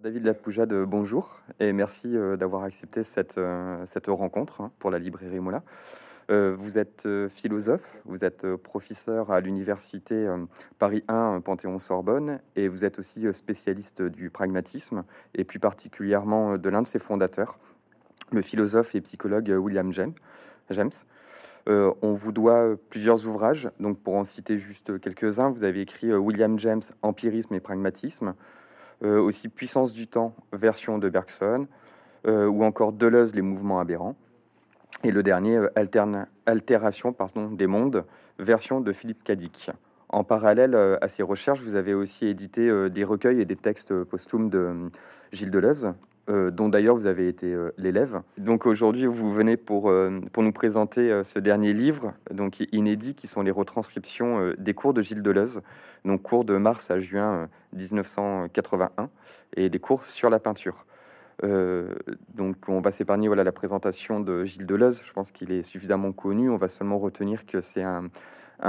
David Lapoujade, bonjour et merci d'avoir accepté cette, cette rencontre hein, pour la librairie Mola. Vous êtes philosophe, vous êtes professeur à l'université Paris 1 Panthéon-Sorbonne et vous êtes aussi spécialiste du pragmatisme et plus particulièrement de l'un de ses fondateurs, le philosophe et psychologue William James. On vous doit plusieurs ouvrages, donc pour en citer juste quelques-uns, vous avez écrit William James, Empirisme et pragmatisme, euh, aussi Puissance du temps, version de Bergson, euh, ou encore Deleuze, les mouvements aberrants. Et le dernier, euh, alterne, Altération pardon, des mondes, version de Philippe Cadic. En parallèle à ces recherches, vous avez aussi édité des recueils et des textes posthumes de Gilles Deleuze, dont d'ailleurs vous avez été l'élève. Donc aujourd'hui, vous venez pour, pour nous présenter ce dernier livre, donc inédit, qui sont les retranscriptions des cours de Gilles Deleuze, donc cours de mars à juin 1981, euh, et des cours sur la peinture. Euh, donc on va s'épargner voilà, la présentation de Gilles Deleuze, je pense qu'il est suffisamment connu, on va seulement retenir que c'est un,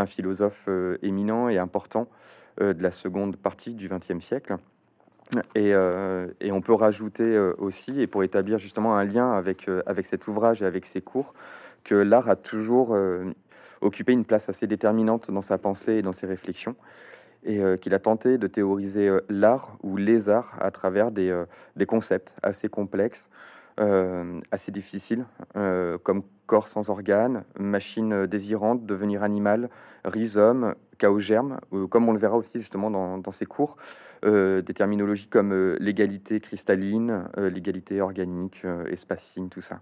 philosophe euh, éminent et important de la seconde partie du XXe siècle. Et, et, on peut rajouter aussi, et pour établir justement un lien avec, avec cet ouvrage et avec ses cours, que l'art a toujours occupé une place assez déterminante dans sa pensée et dans ses réflexions et euh, qu'il a tenté de théoriser euh, l'art ou les arts à travers des, euh, des concepts assez complexes, assez difficiles, comme corps sans organes, machine désirante, devenir animal, rhizome, chaos germe, comme on le verra aussi justement dans, dans ces cours, des terminologies comme l'égalité cristalline, l'égalité organique, espacine, tout ça.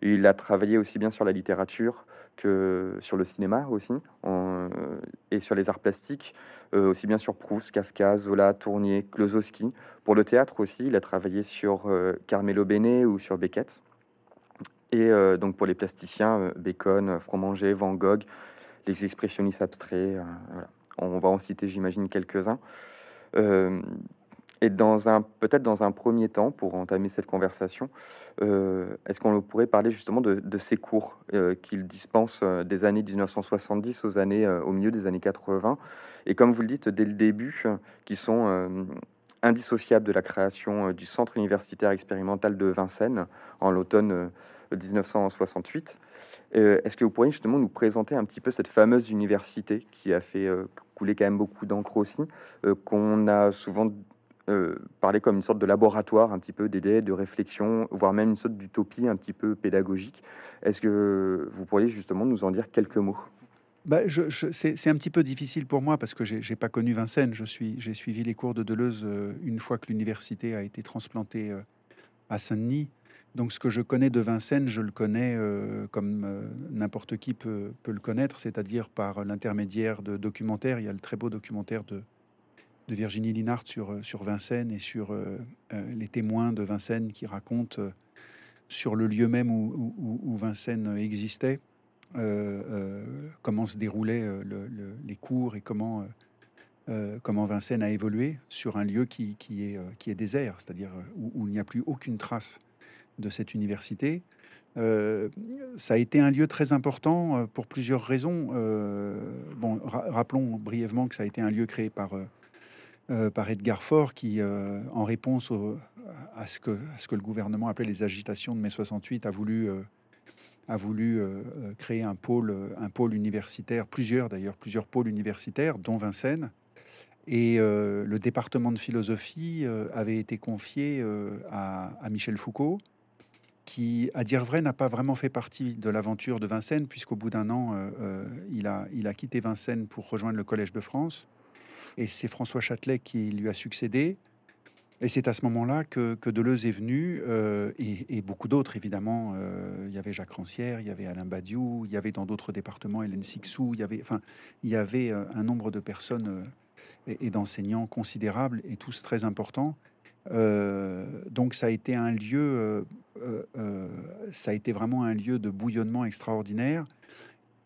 Il a travaillé aussi bien sur la littérature que sur le cinéma aussi, et sur les arts plastiques, euh, aussi bien sur Proust, Kafka, Zola, Tournier, Klosowski. Pour le théâtre aussi, il a travaillé sur euh, Carmelo Bene ou sur Beckett. Et euh, donc pour les plasticiens, Bacon, Fromanger, Van Gogh, les expressionnistes abstraits, on va en citer j'imagine quelques-uns. Et dans un, peut-être dans un premier temps, pour entamer cette conversation, euh, est-ce qu'on pourrait parler justement de, ces cours euh, qu'il dispense euh, des années 1970 aux années, au milieu des années 80, et comme vous le dites dès le début, qui sont indissociables de la création du Centre universitaire expérimental de Vincennes en l'automne 1968. Est-ce que vous pourriez justement nous présenter un petit peu cette fameuse université qui a fait couler quand même beaucoup d'encre aussi, qu'on a souvent euh, parler comme une sorte de laboratoire un petit peu d'idées, de réflexion, voire même une sorte d'utopie un petit peu pédagogique. Est-ce que vous pourriez justement nous en dire quelques mots? Bah, c'est un petit peu difficile pour moi parce que j'ai pas connu Vincennes. Je suis, j'ai suivi les cours de Deleuze euh, une fois que l'université a été transplantée euh, à Saint-Denis. Donc, ce que je connais de Vincennes, je le connais comme n'importe qui peut, peut, le connaître, c'est-à-dire par l'intermédiaire de documentaires. Il y a le très beau documentaire de de Virginie Linhart sur, euh, sur Vincennes et sur euh, euh, les témoins de Vincennes qui racontent sur le lieu même où, Vincennes existait, comment se déroulaient les cours et comment, comment Vincennes a évolué sur un lieu qui, qui est, qui est désert, c'est-à-dire où, il n'y a plus aucune trace de cette université. ça a été un lieu très important pour plusieurs raisons. bon, rappelons brièvement que ça a été un lieu créé par euh, par Edgar Faure, qui, euh, en réponse à, ce que, le gouvernement appelait les agitations de mai 68, a voulu, euh, créer un pôle, un pôle universitaire, plusieurs d'ailleurs, plusieurs pôles universitaires, dont Vincennes. Et le département de philosophie avait été confié à, Michel Foucault, qui, à dire vrai, n'a pas vraiment fait partie de l'aventure de Vincennes, puisqu'au bout d'un an, il a quitté Vincennes pour rejoindre le Collège de France. Et c'est François Châtelet qui lui a succédé. Et c'est à ce moment-là que, Deleuze est venu, euh, et, beaucoup d'autres, évidemment. Euh, il y avait Jacques Rancière, il y avait Alain Badiou, il y avait dans d'autres départements Hélène Sixou, il y avait, enfin, il y avait euh, un nombre de personnes et, d'enseignants considérables, et tous très importants. donc ça a été un lieu, ça a été vraiment un lieu de bouillonnement extraordinaire.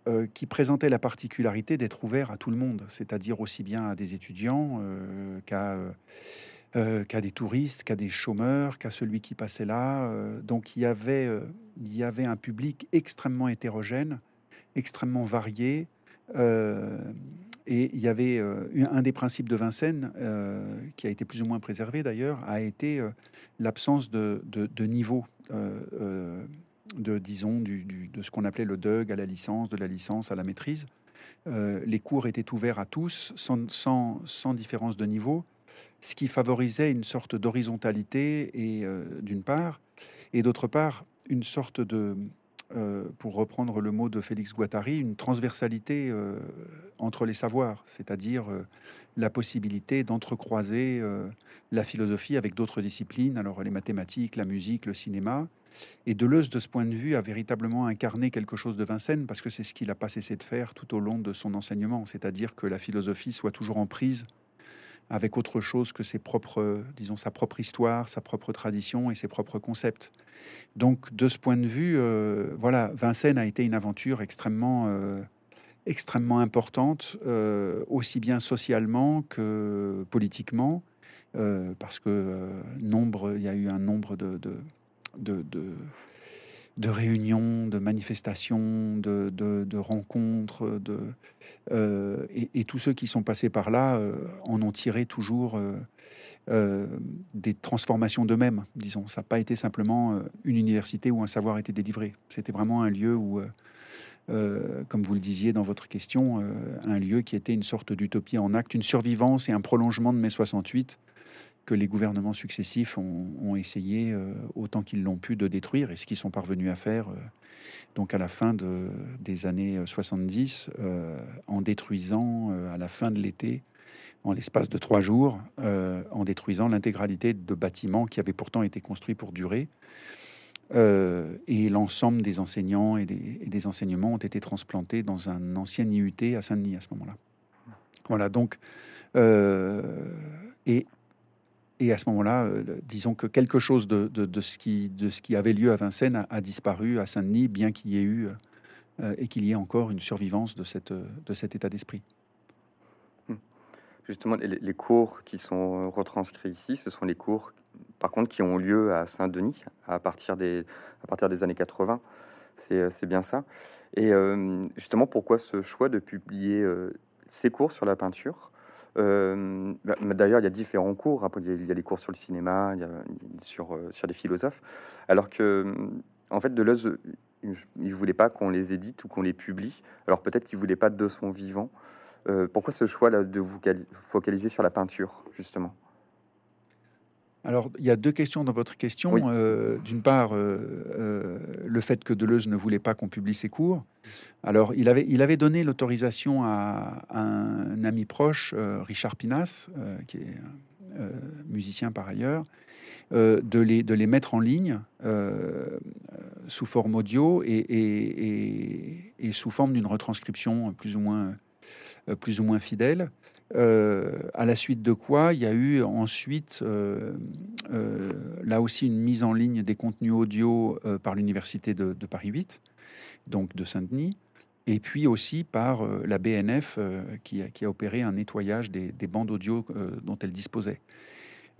Euh, qui présentait la particularité d'être ouvert à tout le monde, c'est-à-dire aussi bien à des étudiants euh, euh, qu'à des touristes, qu'à des chômeurs, qu'à celui qui passait là. donc il y, avait, il y avait un public extrêmement hétérogène, extrêmement varié, Et il y avait un des principes de Vincennes, qui a été plus ou moins préservé d'ailleurs, a été l'absence de, de, niveau de, disons, du, de ce qu'on appelait le DUG à la licence, de la licence à la maîtrise. les cours étaient ouverts à tous, sans, sans, sans, différence de niveau, ce qui favorisait une sorte d'horizontalité, et d'une part, et d'autre part, une sorte de, euh, pour reprendre le mot de Félix Guattari, une transversalité euh, entre les savoirs, c'est-à-dire euh, la possibilité d'entrecroiser la philosophie avec d'autres disciplines, alors les mathématiques, la musique, le cinéma. Et Deleuze, de ce point de vue, a véritablement incarné quelque chose de Vincennes, parce que c'est ce qu'il n'a pas cessé de faire tout au long de son enseignement, c'est-à-dire que la philosophie soit toujours en prise avec autre chose que ses propres, disons, sa propre histoire, sa propre tradition et ses propres concepts. Donc, de ce point de vue, euh, voilà, Vincennes a été une aventure extrêmement, euh, extrêmement importante, euh, aussi bien socialement que politiquement, parce que nombre, il y a eu un nombre de, de, de, de réunions, de manifestations, de, de, rencontres, de, euh, et, tous ceux qui sont passés par là euh, en ont tiré toujours euh, des transformations d'eux-mêmes, disons. Ça n'a pas été simplement une université où un savoir était délivré. C'était vraiment un lieu où, comme vous le disiez dans votre question, un lieu qui était une sorte d'utopie en acte, une survivance et un prolongement de mai 68 que les gouvernements successifs ont, essayé euh, autant qu'ils l'ont pu de détruire et ce qu'ils sont parvenus à faire euh, donc à la fin de, des années 70 euh, en détruisant à la fin de l'été en l'espace de trois jours en détruisant l'intégralité de bâtiments qui avaient pourtant été construits pour durer. Et l'ensemble des enseignants et des, et des, enseignements ont été transplantés dans un ancien IUT à Saint-Denis à ce moment-là. Voilà donc et et à ce moment-là, euh, disons que quelque chose de, ce qui, de ce qui avait lieu à Vincennes a, disparu à Saint-Denis, bien qu'il y ait eu euh, et qu'il y ait encore une survivance de, cette, de cet état d'esprit. Hmm. Justement, les, cours qui sont retranscrits ici, ce sont les cours, par contre, qui ont lieu à Saint-Denis à partir des, à partir des années 80. C'est bien ça. Et euh, justement, pourquoi ce choix de publier ces cours sur la peinture? Euh, bah, d'ailleurs, il y a différents cours. Après, il y a les cours sur le cinéma, sur, euh, sur les philosophes. Alors que, en fait, Deleuze, il voulait pas qu'on les édite ou qu'on les publie. Alors peut-être qu'il voulait pas de son vivant. Euh, pourquoi ce choix là de vous focaliser sur la peinture, justement? Alors, il y a deux questions dans votre question. Euh, d'une part, euh, euh, le fait que Deleuze ne voulait pas qu'on publie ses cours. Alors, il avait, il avait donné l'autorisation à, un ami proche, Richard Pinas, qui est musicien par ailleurs, de, les, de les mettre en ligne sous forme audio et, et sous forme d'une retranscription plus ou moins, plus ou moins fidèle. Euh, à la suite de quoi, il y a eu ensuite, euh, euh, là aussi, une mise en ligne des contenus audio par l'Université de, Paris 8, donc de Saint-Denis, et puis aussi par la BNF qui a, opéré un nettoyage des, des bandes audio dont elle disposait.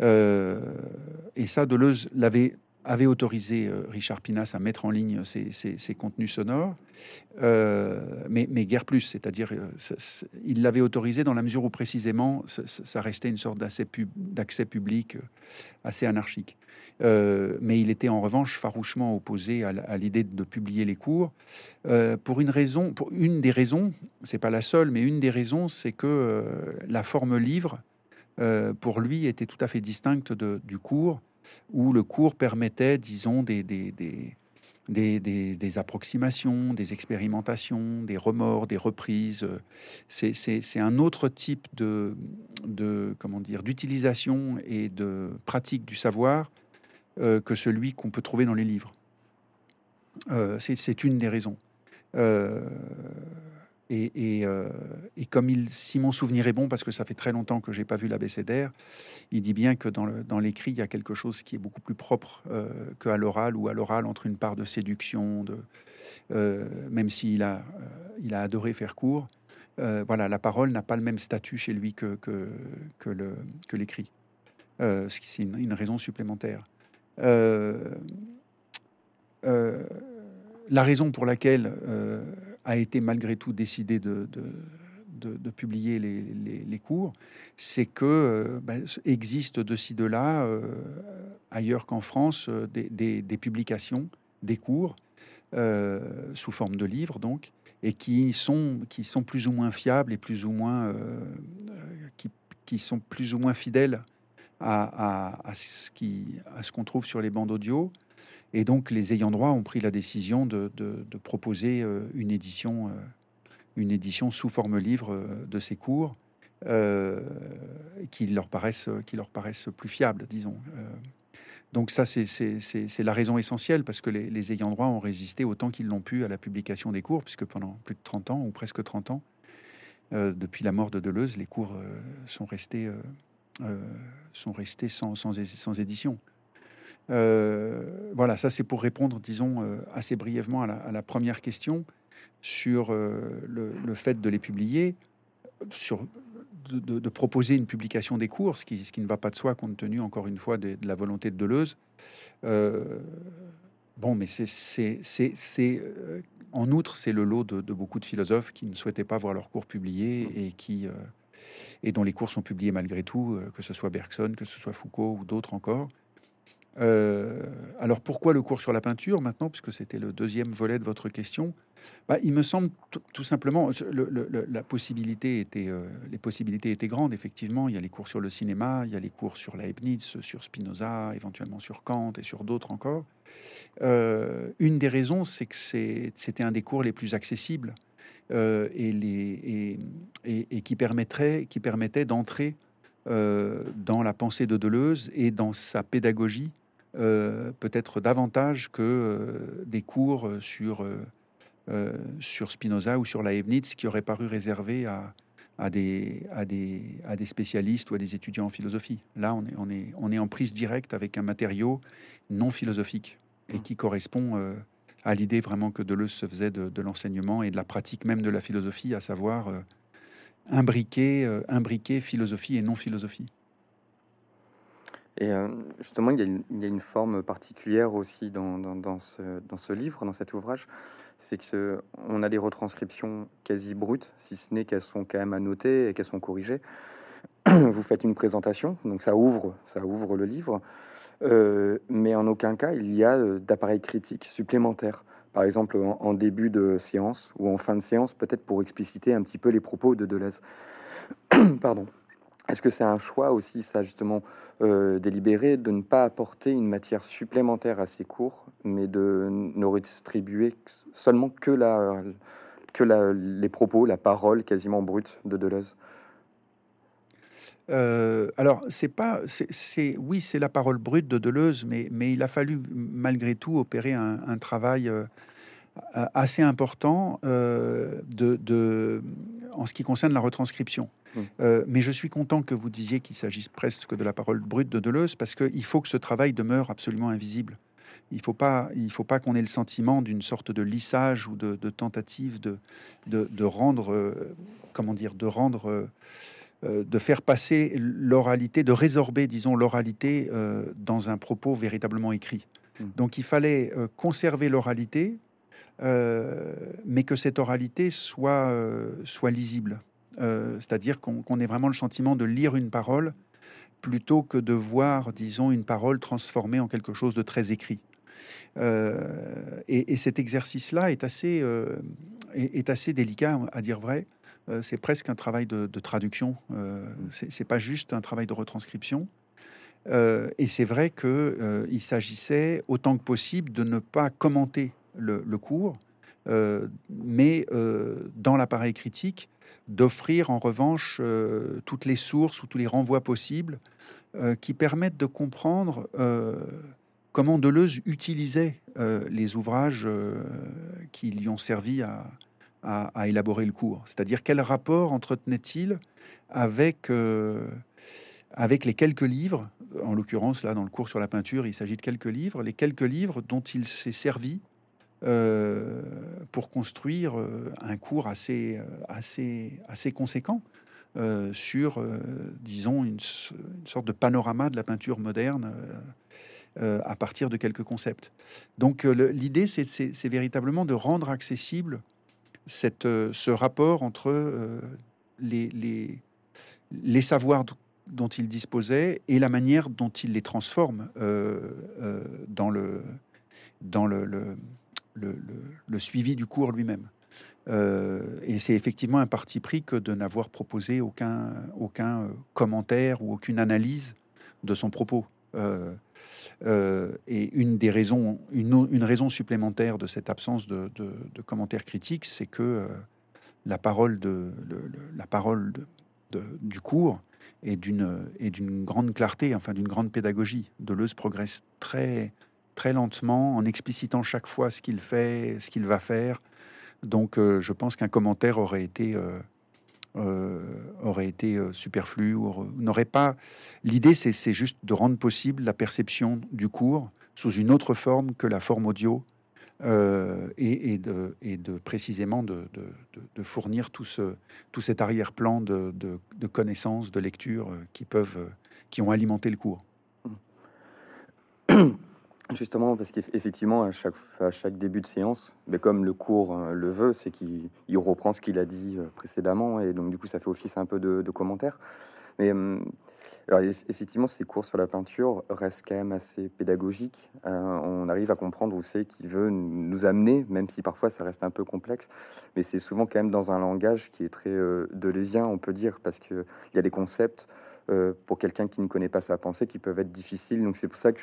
et ça, Deleuze l'avait avait autorisé euh, Richard Pinas à mettre en ligne ses, contenus sonores, euh, mais, guère plus, c'est-à-dire euh, il l'avait autorisé dans la mesure où précisément ça, restait une sorte d'accès public assez anarchique. mais il était en revanche farouchement opposé à, l'idée de publier les cours pour une raison, pour une des raisons, c'est pas la seule, mais une des raisons, c'est que la forme livre pour lui était tout à fait distincte du cours où le cours permettait, disons, des, des, des, approximations, des expérimentations, des remords, des reprises. C'est un autre type de, de comment dire d'utilisation et de pratique du savoir euh, que celui qu'on peut trouver dans les livres. Euh, c'est une des raisons. Euh, euh, et, comme il, si mon souvenir est bon, parce que ça fait très longtemps que j'ai pas vu l'abécédaire, il dit bien que dans l'écrit, il y a quelque chose qui est beaucoup plus propre euh, qu'à l'oral, ou à l'oral entre une part de séduction, euh, même s'il a, adoré faire court. voilà, la parole n'a pas le même statut chez lui que, l'écrit. ce c'est une, raison supplémentaire. la raison pour laquelle a été malgré tout décidé de, de, publier les, cours, c'est que ben, existe de ci, de là, ailleurs qu'en France, des, des, publications, des cours, sous forme de livres, donc, et qui sont, qui sont plus ou moins fiables et plus ou moins, qui, qui, sont plus ou moins fidèles à, à, à ce qu'on trouve sur les bandes audio. Et donc, les ayants droit ont pris la décision de, proposer une édition une édition sous forme livre euh, de ces cours euh, qui, leur paraissent, plus fiables, disons. Euh, donc ça, c'est la raison essentielle, parce que les, ayants droit ont résisté autant qu'ils l'ont pu à la publication des cours, puisque pendant plus de 30 ans, ou presque 30 ans, depuis la mort de Deleuze, les cours sont restés, sans édition. Voilà, ça c'est pour répondre, disons, assez brièvement à la, à la première question sur euh, le, fait de les publier, sur, de, proposer une publication des cours, ce qui, ce qui, ne va pas de soi compte tenu, encore une fois, de, la volonté de Deleuze. Euh, bon, mais c'est, euh, en outre, c'est le lot de, beaucoup de philosophes qui ne souhaitaient pas voir leurs cours publiés et qui et dont les cours sont publiés malgré tout, que ce soit Bergson, que ce soit Foucault ou d'autres encore. Alors pourquoi le cours sur la peinture maintenant, puisque c'était le deuxième volet de votre question? Bah, il me semble tout simplement, la possibilité était, euh, les possibilités étaient grandes, effectivement. Il y a les cours sur le cinéma, il y a les cours sur Leibniz, sur Spinoza, éventuellement sur Kant et sur d'autres encore. Euh, une des raisons, c'est que c'était un des cours les plus accessibles euh, et, les, et, qui, permettrait, qui permettait d'entrer dans la pensée de Deleuze et dans sa pédagogie, peut-être davantage que des cours sur euh, sur Spinoza ou sur Leibniz qui aurait paru réservé à, à, des, à, des, à des spécialistes ou à des étudiants en philosophie. Là, on est, on est, on est en prise directe avec un matériau non philosophique et mmh. qui correspond euh, à l'idée vraiment que Deleuze se faisait de, l'enseignement et de la pratique même de la philosophie, à savoir euh, imbriquer, imbriquer philosophie et non philosophie. Et justement, il y, a une, forme particulière aussi dans, ce, livre, dans cet ouvrage, c'est que on a des retranscriptions quasi brutes, si ce n'est qu'elles sont quand même annotées et qu'elles sont corrigées. Vous faites une présentation, donc ça ouvre, ça ouvre le livre, euh, mais en aucun cas il y a euh, d'appareil critique supplémentaire. Par exemple, en, début de séance ou en fin de séance, peut-être pour expliciter un petit peu les propos de Deleuze. Pardon. Est-ce que c'est un choix aussi, ça justement, euh, délibéré, de ne pas apporter une matière supplémentaire à ces cours, mais de ne redistribuer seulement que, les propos, la parole quasiment brute de Deleuze? Euh, alors, c'est pas, c'est, oui, c'est la parole brute de Deleuze, mais, il a fallu malgré tout opérer un, travail euh, assez important en ce qui concerne la retranscription. Mmh. Euh, mais je suis content que vous disiez qu'il s'agisse presque de la parole brute de Deleuze, parce qu'il faut que ce travail demeure absolument invisible. Il ne faut pas, pas qu'on ait le sentiment d'une sorte de lissage ou de, tentative de, de, rendre, euh, comment dire, de rendre, euh, de faire passer l'oralité, de résorber, disons, l'oralité dans un propos véritablement écrit. Mmh. Donc il fallait conserver l'oralité, mais que cette oralité soit, soit lisible. Euh, c'est-à-dire qu'on ait vraiment le sentiment de lire une parole plutôt que de voir, disons, une parole transformée en quelque chose de très écrit. Euh, et, cet exercice-là est assez, euh, est, assez délicat, à dire vrai. c'est presque un travail de, traduction. c'est pas juste un travail de retranscription. et c'est vrai que il s'agissait autant que possible de ne pas commenter le, le cours, mais dans l'appareil critique, d'offrir en revanche euh, toutes les sources ou tous les renvois possibles euh, qui permettent de comprendre euh, comment Deleuze utilisait les ouvrages qui lui ont servi à, à, élaborer le cours. C'est-à-dire quel rapport entretenait-il avec, avec les quelques livres, en l'occurrence là dans le cours sur la peinture, il s'agit de quelques livres, les quelques livres dont il s'est servi euh, pour construire euh, un cours assez, euh, assez, assez conséquent sur, disons, une, sorte de panorama de la peinture moderne à partir de quelques concepts. Donc l'idée, c'est véritablement de rendre accessible cette, ce rapport entre les, les, les savoirs dont il disposait et la manière dont il les transforme dans, le, dans le, le suivi du cours lui-même. et c'est effectivement un parti pris que de n'avoir proposé aucun, aucun commentaire ou aucune analyse de son propos. Euh, et une des raisons, une, raison supplémentaire de cette absence de, commentaires critiques, c'est que euh, la parole, de, la parole du cours est d'une grande clarté, enfin d'une grande pédagogie. Deleuze progresse très très lentement en explicitant chaque fois ce qu'il fait, ce qu'il va faire. Donc, euh, je pense qu'un commentaire aurait été euh, aurait été euh, superflu ou n'aurait pas. L'idée, c'est juste de rendre possible la perception du cours sous une autre forme que la forme audio euh, et, de, et, de, précisément de, de, fournir tout, ce, tout cet arrière-plan de, connaissances, de lecture qui peuvent, qui ont alimenté le cours. Justement, parce qu'effectivement, à chaque, à chaque début de séance, mais comme le cours euh, le veut, c'est qu'il reprend ce qu'il a dit euh, précédemment, et donc du coup, ça fait office un peu de, commentaires. Mais alors, effectivement, ces cours sur la peinture restent quand même assez pédagogiques. Euh, on arrive à comprendre où c'est qu'il veut nous amener, même si parfois ça reste un peu complexe. Mais c'est souvent quand même dans un langage qui est très euh, delésien, on peut dire, parce qu'il y a des concepts pour quelqu'un qui ne connaît pas sa pensée qui peuvent être difficiles. Donc c'est pour ça que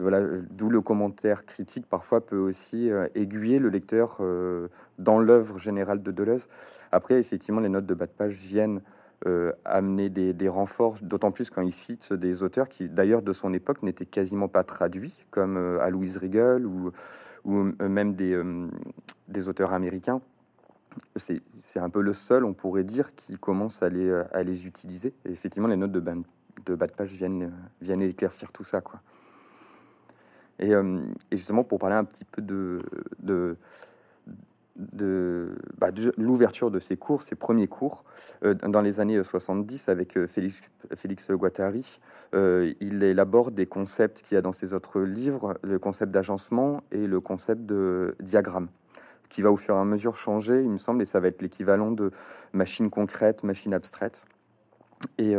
voilà, d'où le commentaire critique parfois peut aussi euh, aiguiller le lecteur euh, dans l'œuvre générale de Deleuze. Après, effectivement, les notes de bas de page viennent euh, amener des, renforts, d'autant plus quand il cite des auteurs qui, d'ailleurs, de son époque, n'étaient quasiment pas traduits, comme à Louise Riegel ou, même des, auteurs américains. C'est un peu le seul, on pourrait dire, qui commence à les, à les utiliser. Effectivement, les notes de de, bas de page viennent, viennent éclaircir tout ça, quoi. Euh, et, justement, pour parler un petit peu de, de, bah, l'ouverture de ces cours, ces premiers cours, euh, dans les années 70, avec euh, Félix, Félix Guattari, il élabore des concepts qu'il y a dans ses autres livres, le concept d'agencement et le concept de diagramme qui va au fur et à mesure changer, il me semble, et ça va être l'équivalent de machine concrète, machine abstraite. Et,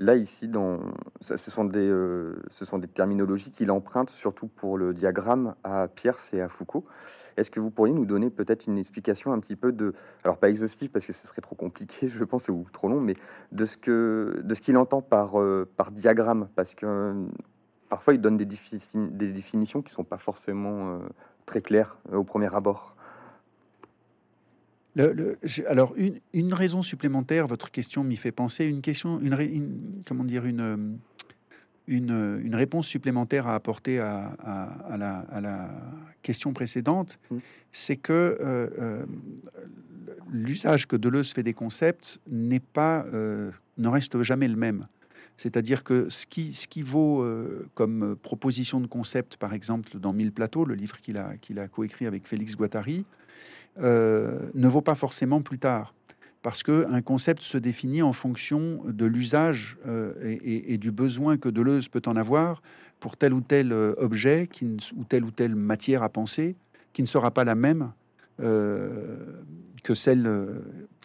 Là, ici, dans, ce, sont des, euh, ce sont des terminologies qu'il emprunte surtout pour le diagramme à Pierce et à Foucault. Est-ce que vous pourriez nous donner peut-être une explication un petit peu de, alors pas exhaustive parce que ce serait trop compliqué, je pense, ou trop long, mais de ce qu'il entend par euh, par diagramme, parce que parfois il donne des, des définitions qui sont pas forcément euh, très claires au premier abord alors, une, raison supplémentaire, votre question m'y fait penser, une question, une, comment dire, une, une, réponse supplémentaire à apporter à, la, question précédente, mmh. c'est que euh, euh, l'usage que Deleuze fait des concepts n'est pas, euh, ne reste jamais le même. C'est-à-dire que ce qui, ce qui vaut comme proposition de concept, par exemple, dans Mille plateaux, le livre qu'il a, qu'il a coécrit avec Félix Guattari, euh, ne vaut pas forcément plus tard. Parce qu'un concept se définit en fonction de l'usage euh, et, du besoin que Deleuze peut en avoir pour tel ou tel euh, objet qui, ou telle ou telle matière à penser, qui ne sera pas la même que celle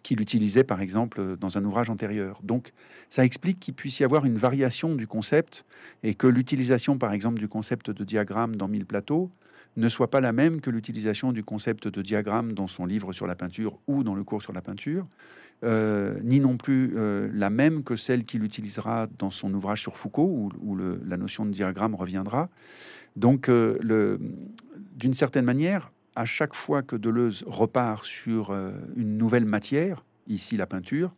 qu'il utilisait par exemple dans un ouvrage antérieur. Donc ça explique qu'il puisse y avoir une variation du concept et que l'utilisation par exemple du concept de diagramme dans Mille plateaux ne soit pas la même que l'utilisation du concept de diagramme dans son livre sur la peinture ou dans le cours sur la peinture, euh, ni non plus euh, la même que celle qu'il utilisera dans son ouvrage sur Foucault, où, la notion de diagramme reviendra. Donc, euh, d'une certaine manière, à chaque fois que Deleuze repart sur une nouvelle matière, ici la peinture,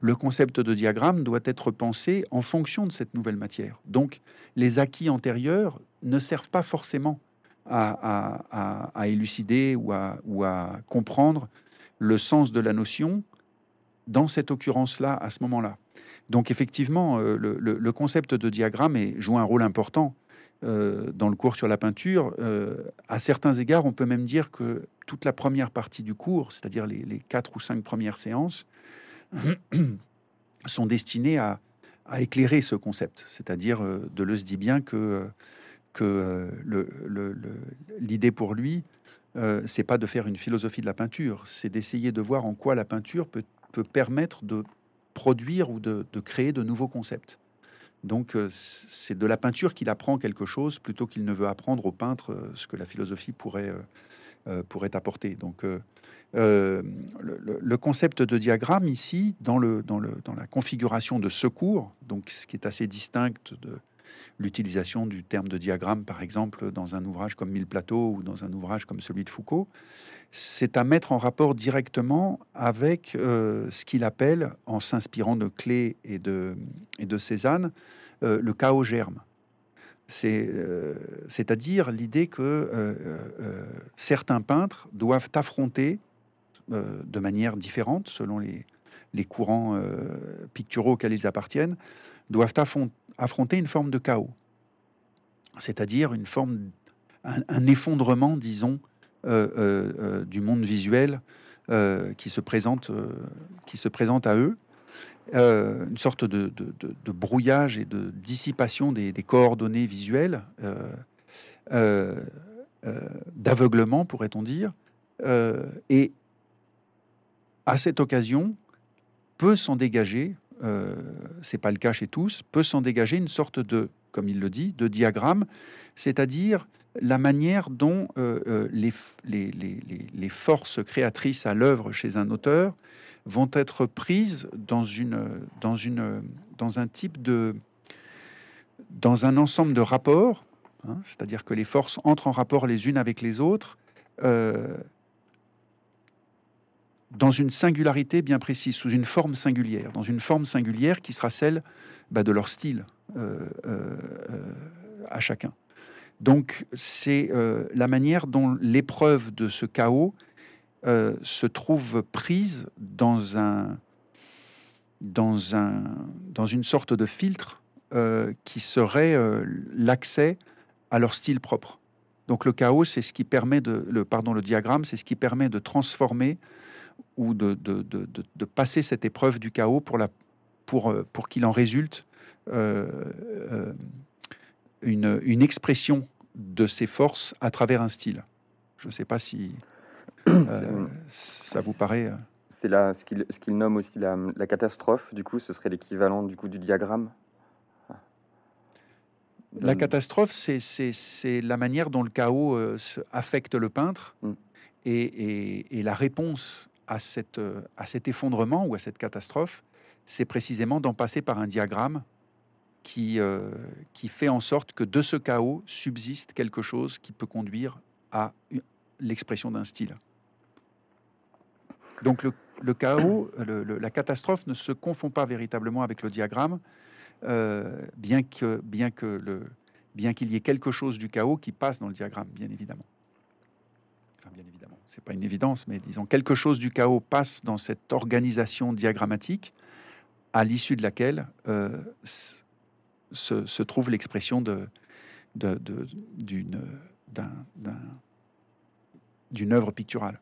le concept de diagramme doit être pensé en fonction de cette nouvelle matière. Donc, les acquis antérieurs ne servent pas forcément à, élucider ou à, comprendre le sens de la notion dans cette occurrence-là, à ce moment-là. Donc effectivement, euh, le, concept de diagramme joue un rôle important euh, dans le cours sur la peinture. Euh, à certains égards, on peut même dire que toute la première partie du cours, c'est-à-dire les, quatre ou cinq premières séances, sont destinées à, à éclairer ce concept. C'est-à-dire, Deleuze dit bien que que euh, l'idée pour lui, euh, c'est pas de faire une philosophie de la peinture, c'est d'essayer de voir en quoi la peinture peut, permettre de produire ou de, créer de nouveaux concepts. Donc euh, c'est de la peinture qu'il apprend quelque chose plutôt qu'il ne veut apprendre au peintre euh, ce que la philosophie pourrait, apporter. Donc le, concept de diagramme ici, dans la configuration de secours, donc ce qui est assez distinct de l'utilisation du terme de diagramme, par exemple, dans un ouvrage comme Mille plateaux ou dans un ouvrage comme celui de Foucault, c'est à mettre en rapport directement avec euh, ce qu'il appelle, en s'inspirant de Clé et de, et Cézanne, euh, le chaos germe. Euh, c'est-à-dire l'idée que certains peintres doivent affronter de manière différente, selon les, les courants picturaux auxquels ils appartiennent, doivent affronter une forme de chaos, c'est-à-dire une forme, un effondrement, disons, euh, euh, euh, du monde visuel qui, se présente, qui se présente à eux. une sorte de, brouillage et de dissipation des, coordonnées visuelles, d'aveuglement, pourrait-on dire. et à cette occasion, peut s'en dégager, c'est pas le cas chez tous, peut s'en dégager une sorte de, comme il le dit, de diagramme, c'est-à-dire la manière dont euh, euh, les, forces créatrices à l'œuvre chez un auteur vont être prises dans, une, dans, une, dans un type de... dans un ensemble de rapports, hein, c'est-à-dire que les forces entrent en rapport les unes avec les autres, euh, dans une singularité bien précise, sous une forme singulière, dans une forme singulière qui sera celle bah, de leur style à chacun. Donc c'est euh, la manière dont l'épreuve de ce chaos euh, se trouve prise dans, un, dans, un, dans une sorte de filtre euh, qui serait l'accès à leur style propre. Donc le chaos, c'est ce qui permet de, le, pardon, le diagramme, c'est ce qui permet de transformer ou de, de, de, de passer cette épreuve du chaos pour, la, pour, pour qu'il en résulte une, une, expression de ses forces à travers un style. Je ne sais pas si euh, ça vous paraît. Euh, c'est là ce qu'il qu'il nomme aussi la, la, catastrophe. Du coup, ce serait l'équivalent du coup du diagramme. La catastrophe, c'est la manière dont le chaos euh, affecte le peintre mm. et, et, et, la réponse à, cette, à cet effondrement ou à cette catastrophe, c'est précisément d'en passer par un diagramme qui, euh, qui fait en sorte que de ce chaos subsiste quelque chose qui peut conduire à l'expression d'un style. Donc le, chaos, la catastrophe ne se confond pas véritablement avec le diagramme, euh, bien que bien que le qu'il y ait quelque chose du chaos qui passe dans le diagramme, bien évidemment, c'est pas une évidence, mais disons quelque chose du chaos passe dans cette organisation diagrammatique, à l'issue de laquelle euh, se, trouve l'expression de, d'une, d'une œuvre picturale.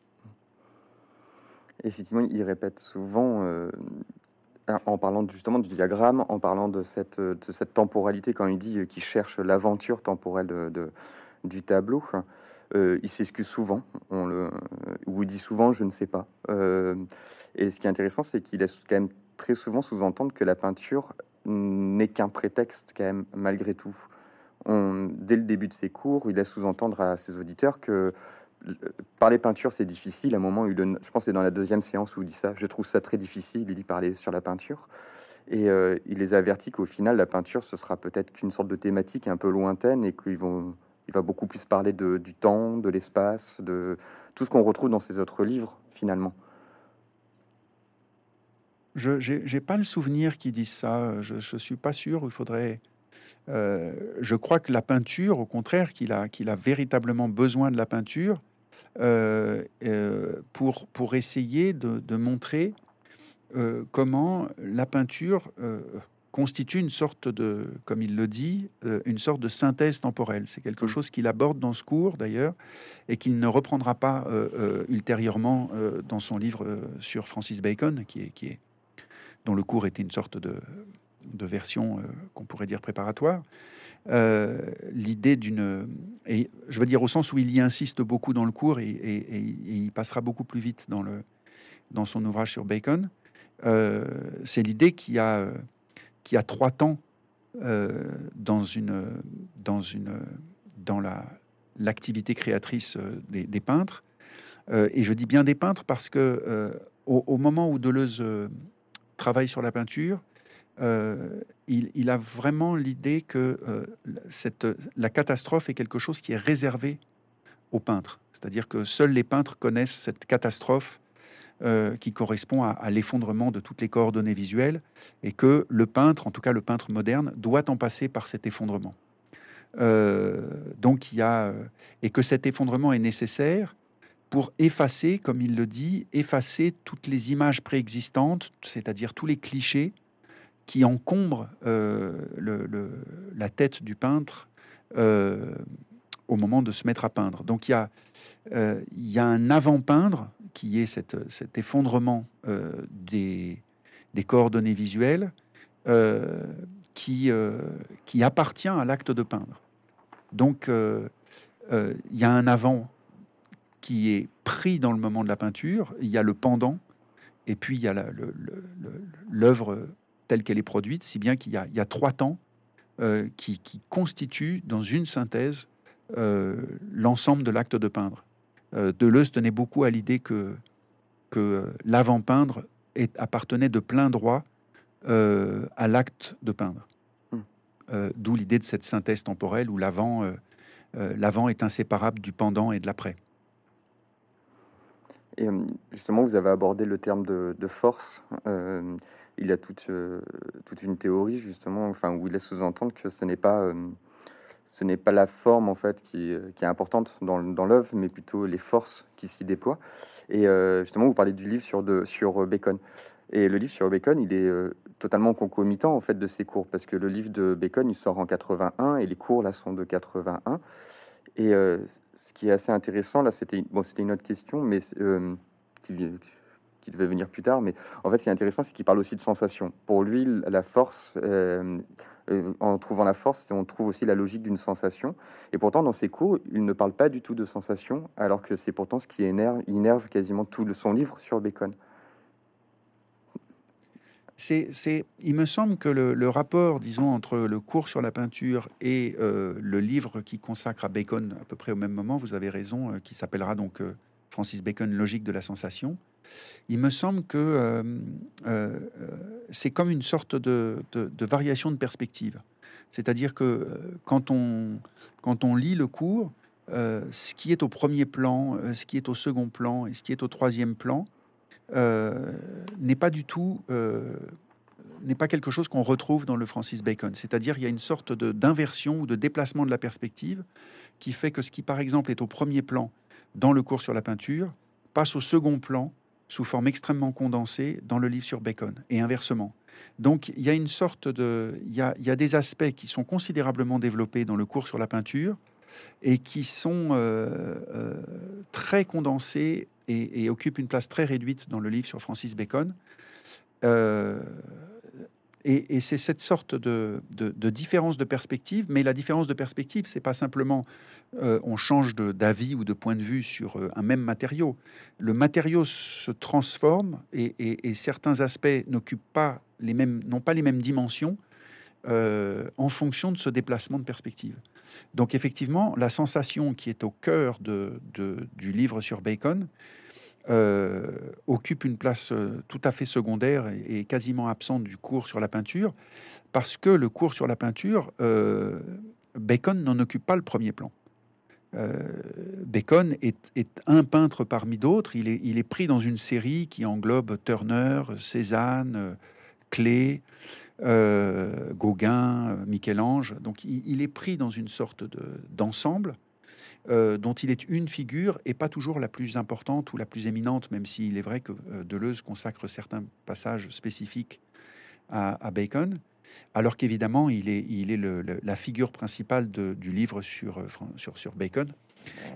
Effectivement, il répète souvent, euh, en parlant justement du diagramme, en parlant de cette, de temporalité, quand il dit qu'il cherche l'aventure temporelle de, du tableau, euh, il s'excuse souvent, on le, ou il dit souvent je ne sais pas. Euh, et ce qui est intéressant, c'est qu'il laisse quand même très souvent sous-entendre que la peinture n'est qu'un prétexte quand même malgré tout. On, dès le début de ses cours, il laisse sous-entendre à ses auditeurs que euh, parler peinture c'est difficile. À un moment, il je pense c'est dans la deuxième séance où il dit ça. Je trouve ça très difficile. Il dit parler sur la peinture et euh, il les avertit qu'au final la peinture ce sera peut-être qu'une sorte de thématique un peu lointaine et qu'il vont il va beaucoup plus parler de, du temps, de l'espace, de tout ce qu'on retrouve dans ses autres livres finalement. Je n'ai pas le souvenir qu'ils disent ça. Je ne suis pas sûr. Il faudrait. Euh, je crois que la peinture, au contraire, qu'il a, qu'il a véritablement besoin de la peinture euh, euh, pour, pour essayer de, de montrer comment la peinture constitue une sorte de, comme il le dit, une sorte de synthèse temporelle. C'est quelque mmh. chose qu'il aborde dans ce cours d'ailleurs et qu'il ne reprendra pas ultérieurement dans son livre sur Francis Bacon, qui est, qui est dont le cours était une sorte de, version euh, qu'on pourrait dire préparatoire. Euh, l'idée d'une, et je veux dire au sens où il y insiste beaucoup dans le cours et, il passera beaucoup plus vite dans, le, dans son ouvrage sur Bacon, c'est l'idée qu'il y, a, qu'il y a trois temps dans, une, dans, une, dans la, l'activité créatrice des, des peintres. et je dis bien des peintres parce que au, moment où Deleuze travaille sur la peinture, il, a vraiment l'idée que cette, la catastrophe est quelque chose qui est réservé aux peintres. C'est-à-dire que seuls les peintres connaissent cette catastrophe euh, qui correspond à, l'effondrement de toutes les coordonnées visuelles, et que le peintre, en tout cas le peintre moderne, doit en passer par cet effondrement. Euh, donc il y a euh, et que cet effondrement est nécessaire pour effacer, comme il le dit, effacer toutes les images préexistantes, c'est-à-dire tous les clichés qui encombrent la tête du peintre au moment de se mettre à peindre. Donc il y a, euh, il y a un avant-peindre qui est cet effondrement euh, des, coordonnées visuelles euh, qui, qui appartient à l'acte de peindre. Donc il y a un avant qui est pris dans le moment de la peinture, il y a le pendant, et puis il y a l'œuvre telle qu'elle est produite, si bien qu'il y, a trois temps qui, constituent dans une synthèse euh, l'ensemble de l'acte de peindre. Euh, Deleuze tenait beaucoup à l'idée que, que l'avant-peindre appartenait de plein droit euh, à l'acte de peindre. Hmm. D'où l'idée de cette synthèse temporelle où l'avant l'avant est inséparable du pendant et de l'après. Et justement, vous avez abordé le terme de, force. il y a toute, toute une théorie, justement, enfin, où il laisse sous-entendre que ce n'est pas ce n'est pas la forme en fait qui, est importante dans, l'œuvre, mais plutôt les forces qui s'y déploient. Et euh, justement, vous parlez du livre sur, de, sur Bacon. Et le livre sur Bacon, il est euh, totalement concomitant en fait de ces cours, parce que le livre de Bacon, il sort en 81 et les cours là sont de 81. Et euh, ce qui est assez intéressant là, c'était bon, c'était une autre question, mais qui, qui devait venir plus tard. Mais en fait, ce qui est intéressant, c'est qu'il parle aussi de sensation. Pour lui, la force, euh, en trouvant la force, on trouve aussi la logique d'une sensation. Et pourtant, dans ses cours, il ne parle pas du tout de sensation, alors que c'est pourtant ce qui énerve, quasiment tout son livre sur Bacon. C'est, il me semble que le, rapport, disons, entre le cours sur la peinture et euh, le livre qui consacre à Bacon à peu près au même moment, vous avez raison, euh, qui s'appellera donc Francis Bacon, Logique de la sensation, il me semble que euh, euh, c'est comme une sorte de, variation de perspective. C'est-à-dire que euh, quand on, quand on lit le cours, ce qui est au premier plan, ce qui est au second plan et ce qui est au troisième plan n'est pas du tout n'est pas quelque chose qu'on retrouve dans le Francis Bacon. C'est-à-dire il y a une sorte d'inversion ou de déplacement de la perspective qui fait que ce qui, par exemple, est au premier plan dans le cours sur la peinture passe au second plan sous forme extrêmement condensée dans le livre sur Bacon, et inversement. Donc il y a une sorte de... Il y a, y a des aspects qui sont considérablement développés dans le cours sur la peinture, et qui sont euh, euh, très condensés et, occupent une place très réduite dans le livre sur Francis Bacon. Euh, et, c'est cette sorte de, de, différence de perspective, mais la différence de perspective, c'est pas simplement euh, on change d'avis ou de point de vue sur euh, un même matériau. Le matériau se transforme et, certains aspects n'occupent pas les mêmes, n'ont pas les mêmes dimensions euh, en fonction de ce déplacement de perspective. Donc effectivement, la sensation qui est au cœur du livre sur Bacon occupe une place tout à fait secondaire et, quasiment absente du cours sur la peinture, parce que le cours sur la peinture, Bacon n'en occupe pas le premier plan. Euh, Bacon est, un peintre parmi d'autres. Il est, pris dans une série qui englobe Turner, Cézanne, Klee, euh, Gauguin, Michel-Ange. Donc il, est pris dans une sorte d'ensemble euh, dont il est une figure et pas toujours la plus importante ou la plus éminente, même s'il est vrai que Deleuze consacre certains passages spécifiques à Bacon alors qu'évidemment, il est, il est la figure principale du livre sur, euh, sur, sur Bacon,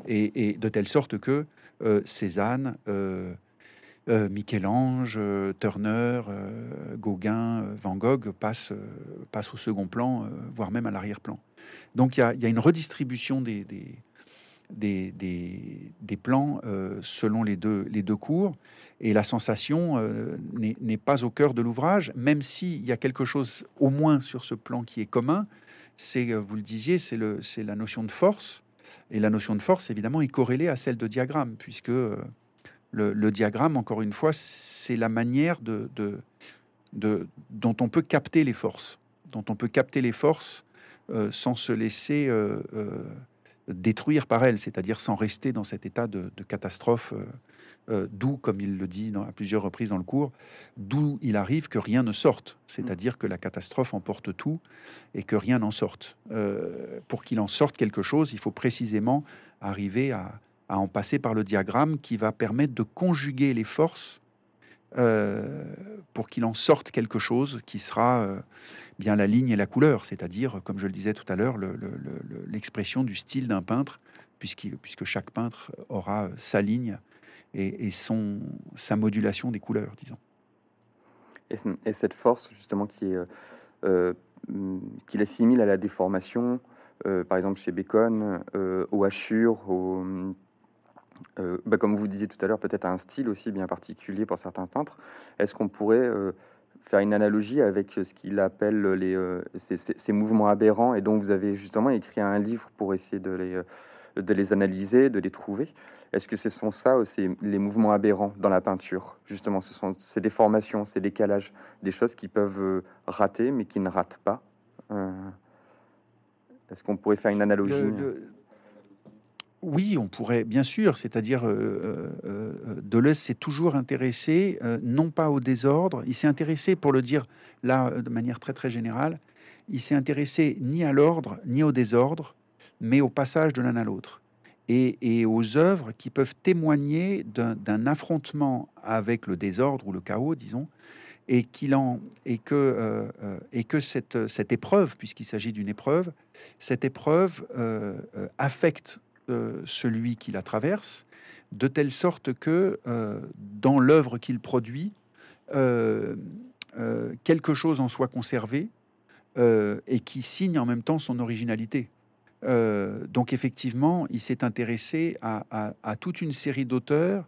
et, de telle sorte que euh, Cézanne, euh, Michel-Ange, Turner, Gauguin, Van Gogh passent, au second plan, voire même à l'arrière-plan. Donc il y, a, une redistribution des, des, des, plans selon les deux, les deux cours. Et la sensation n'est pas au cœur de l'ouvrage, même s'il y a quelque chose au moins sur ce plan qui est commun, c'est, vous le disiez, c'est la notion de force. Et la notion de force, évidemment, est corrélée à celle de diagramme, puisque le, diagramme, encore une fois, c'est la manière dont on peut capter les forces, dont on peut capter les forces euh, sans se laisser euh, euh, détruire par elles, c'est-à-dire sans rester dans cet état de, catastrophe, d'où, comme il le dit à plusieurs reprises dans le cours, d'où il arrive que rien ne sorte, c'est-à-dire que la catastrophe emporte tout et que rien n'en sorte. pour qu'il en sorte quelque chose, il faut précisément arriver à en passer par le diagramme qui va permettre de conjuguer les forces euh, pour qu'il en sorte quelque chose qui sera euh, bien la ligne et la couleur, c'est-à-dire, comme je le disais tout à l'heure, l'expression du style d'un peintre, puisque chaque peintre aura sa ligne et, son, sa modulation des couleurs, disons. Et, cette force, justement, qui est, euh, qu'il assimile à la déformation, par exemple chez Bacon, aux hachures, aux, euh, bah, comme vous disiez tout à l'heure, peut-être un style aussi bien particulier pour certains peintres. Est-ce qu'on pourrait euh, faire une analogie avec ce qu'il appelle les, euh, ces, mouvements aberrants et dont vous avez justement écrit un livre pour essayer de les, de les analyser, de les trouver? Est-ce que ce sont ça, c'est les mouvements aberrants dans la peinture? Justement, ce sont ces déformations, ces décalages, des choses qui peuvent rater mais qui ne ratent pas. Est-ce qu'on pourrait faire une analogie? Oui, on pourrait, bien sûr, c'est-à-dire euh, euh, euh, Deleuze s'est toujours intéressé, non pas au désordre, il s'est intéressé, pour le dire là de manière très très générale, il s'est intéressé ni à l'ordre ni au désordre, mais au passage de l'un à l'autre, et, aux œuvres qui peuvent témoigner d'un affrontement avec le désordre ou le chaos, disons, et, en, et que, et que cette, cette épreuve, puisqu'il s'agit d'une épreuve, cette épreuve affecte euh, celui qui la traverse, de telle sorte que euh, dans l'œuvre qu'il produit, euh, quelque chose en soit conservé et qui signe en même temps son originalité. donc effectivement, il s'est intéressé à, toute une série d'auteurs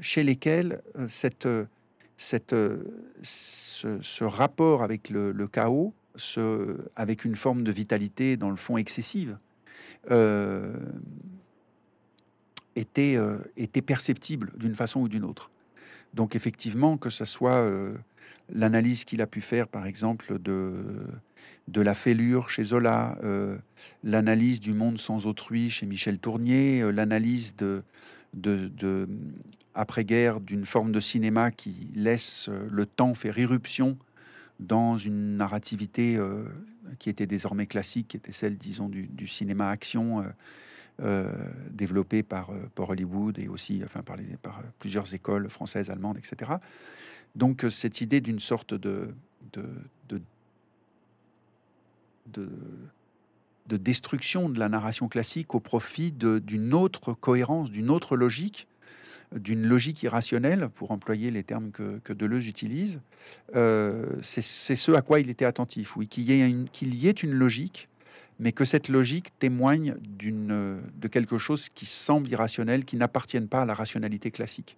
chez lesquels cette, ce, rapport avec le, chaos, avec une forme de vitalité dans le fond excessive, euh, était, euh, était perceptible d'une façon ou d'une autre. Donc effectivement, que ce soit euh, l'analyse qu'il a pu faire, par exemple, de, de la fêlure chez Zola, l'analyse du monde sans autrui chez Michel Tournier, l'analyse de, de, de après-guerre d'une forme de cinéma qui laisse le temps faire irruption dans une narrativité qui était désormais classique, qui était celle, disons, du, cinéma action euh, euh, développé par, euh, par, Hollywood et aussi enfin, par, plusieurs écoles françaises, allemandes, etc. Donc cette idée d'une sorte de, de, de, destruction de la narration classique au profit d'une autre cohérence, d'une autre logique, d'une logique irrationnelle, pour employer les termes que, que Deleuze utilise, euh, c'est ce à quoi il était attentif, oui, qu'il y, ait une, qu'il y ait une logique, mais que cette logique témoigne de quelque chose qui semble irrationnel, qui n'appartienne pas à la rationalité classique.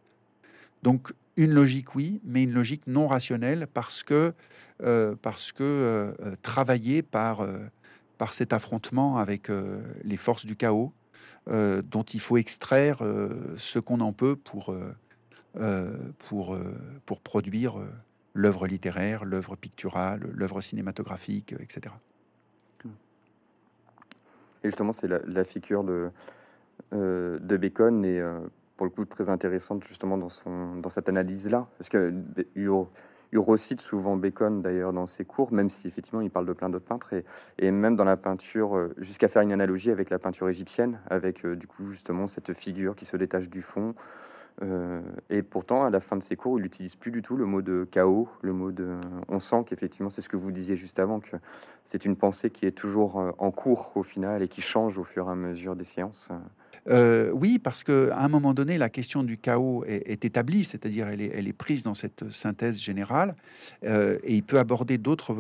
Donc une logique, oui, mais une logique non rationnelle parce que, euh, parce que euh, par, par cet affrontement avec les forces du chaos, euh, dont il faut extraire euh, ce qu'on en peut pour, euh, pour, pour produire l'œuvre littéraire, l'œuvre picturale, l'œuvre cinématographique, etc. Et justement, c'est la, figure de, de Bacon et pour le coup très intéressante justement dans, son, dans cette analyse-là, parce que il recite souvent Bacon d'ailleurs dans ses cours, même si effectivement il parle de plein d'autres peintres, et, et, même dans la peinture, euh, jusqu'à faire une analogie avec la peinture égyptienne, avec euh, du coup justement cette figure qui se détache du fond. Euh, et pourtant, à la fin de ses cours, il n'utilise plus du tout le mot de chaos, le mot de. On sent qu'effectivement, c'est ce que vous disiez juste avant, que c'est une pensée qui est toujours en cours au final et qui change au fur et à mesure des séances. Euh, oui, parce qu'à un moment donné, la question du chaos est, établie, c'est-à-dire elle est, prise dans cette synthèse générale, euh, et il peut aborder d'autres,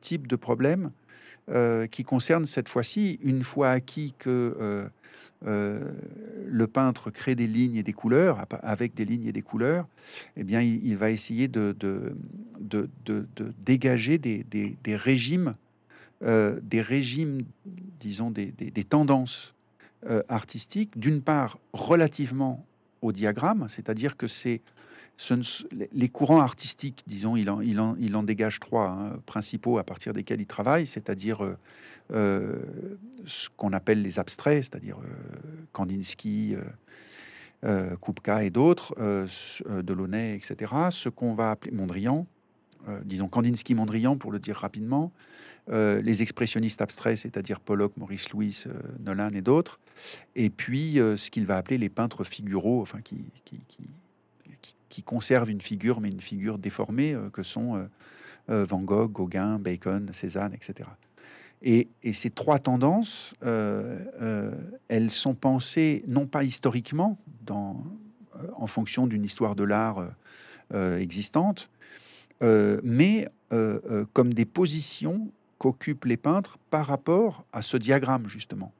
types de problèmes qui concerne cette fois-ci, une fois acquis que le peintre crée des lignes et des couleurs, avec des lignes et des couleurs, eh bien, il, va essayer de, dégager des, régimes, des régimes, disons, des tendances artistiques, d'une part relativement au diagramme, c'est-à-dire que c'est les courants artistiques, disons, il en, dégage trois hein, principaux à partir desquels il travaille, c'est-à-dire euh, euh, ce qu'on appelle les abstraits, c'est-à-dire euh, Kandinsky, Kupka et d'autres, Delaunay, etc. Ce qu'on va appeler Mondrian, disons Kandinsky, Mondrian pour le dire rapidement, les expressionnistes abstraits, c'est-à-dire Pollock, Maurice Louis, Nolan et d'autres, et puis ce qu'il va appeler les peintres figuraux, qui, qui, qui qui conserve une figure, mais une figure déformée, euh, que sont euh, euh, Van Gogh, Gauguin, Bacon, Cézanne, etc. Et, ces trois tendances, elles sont pensées non pas historiquement, en fonction d'une histoire de l'art existante, mais comme des positions qu'occupent les peintres par rapport à ce diagramme, justement.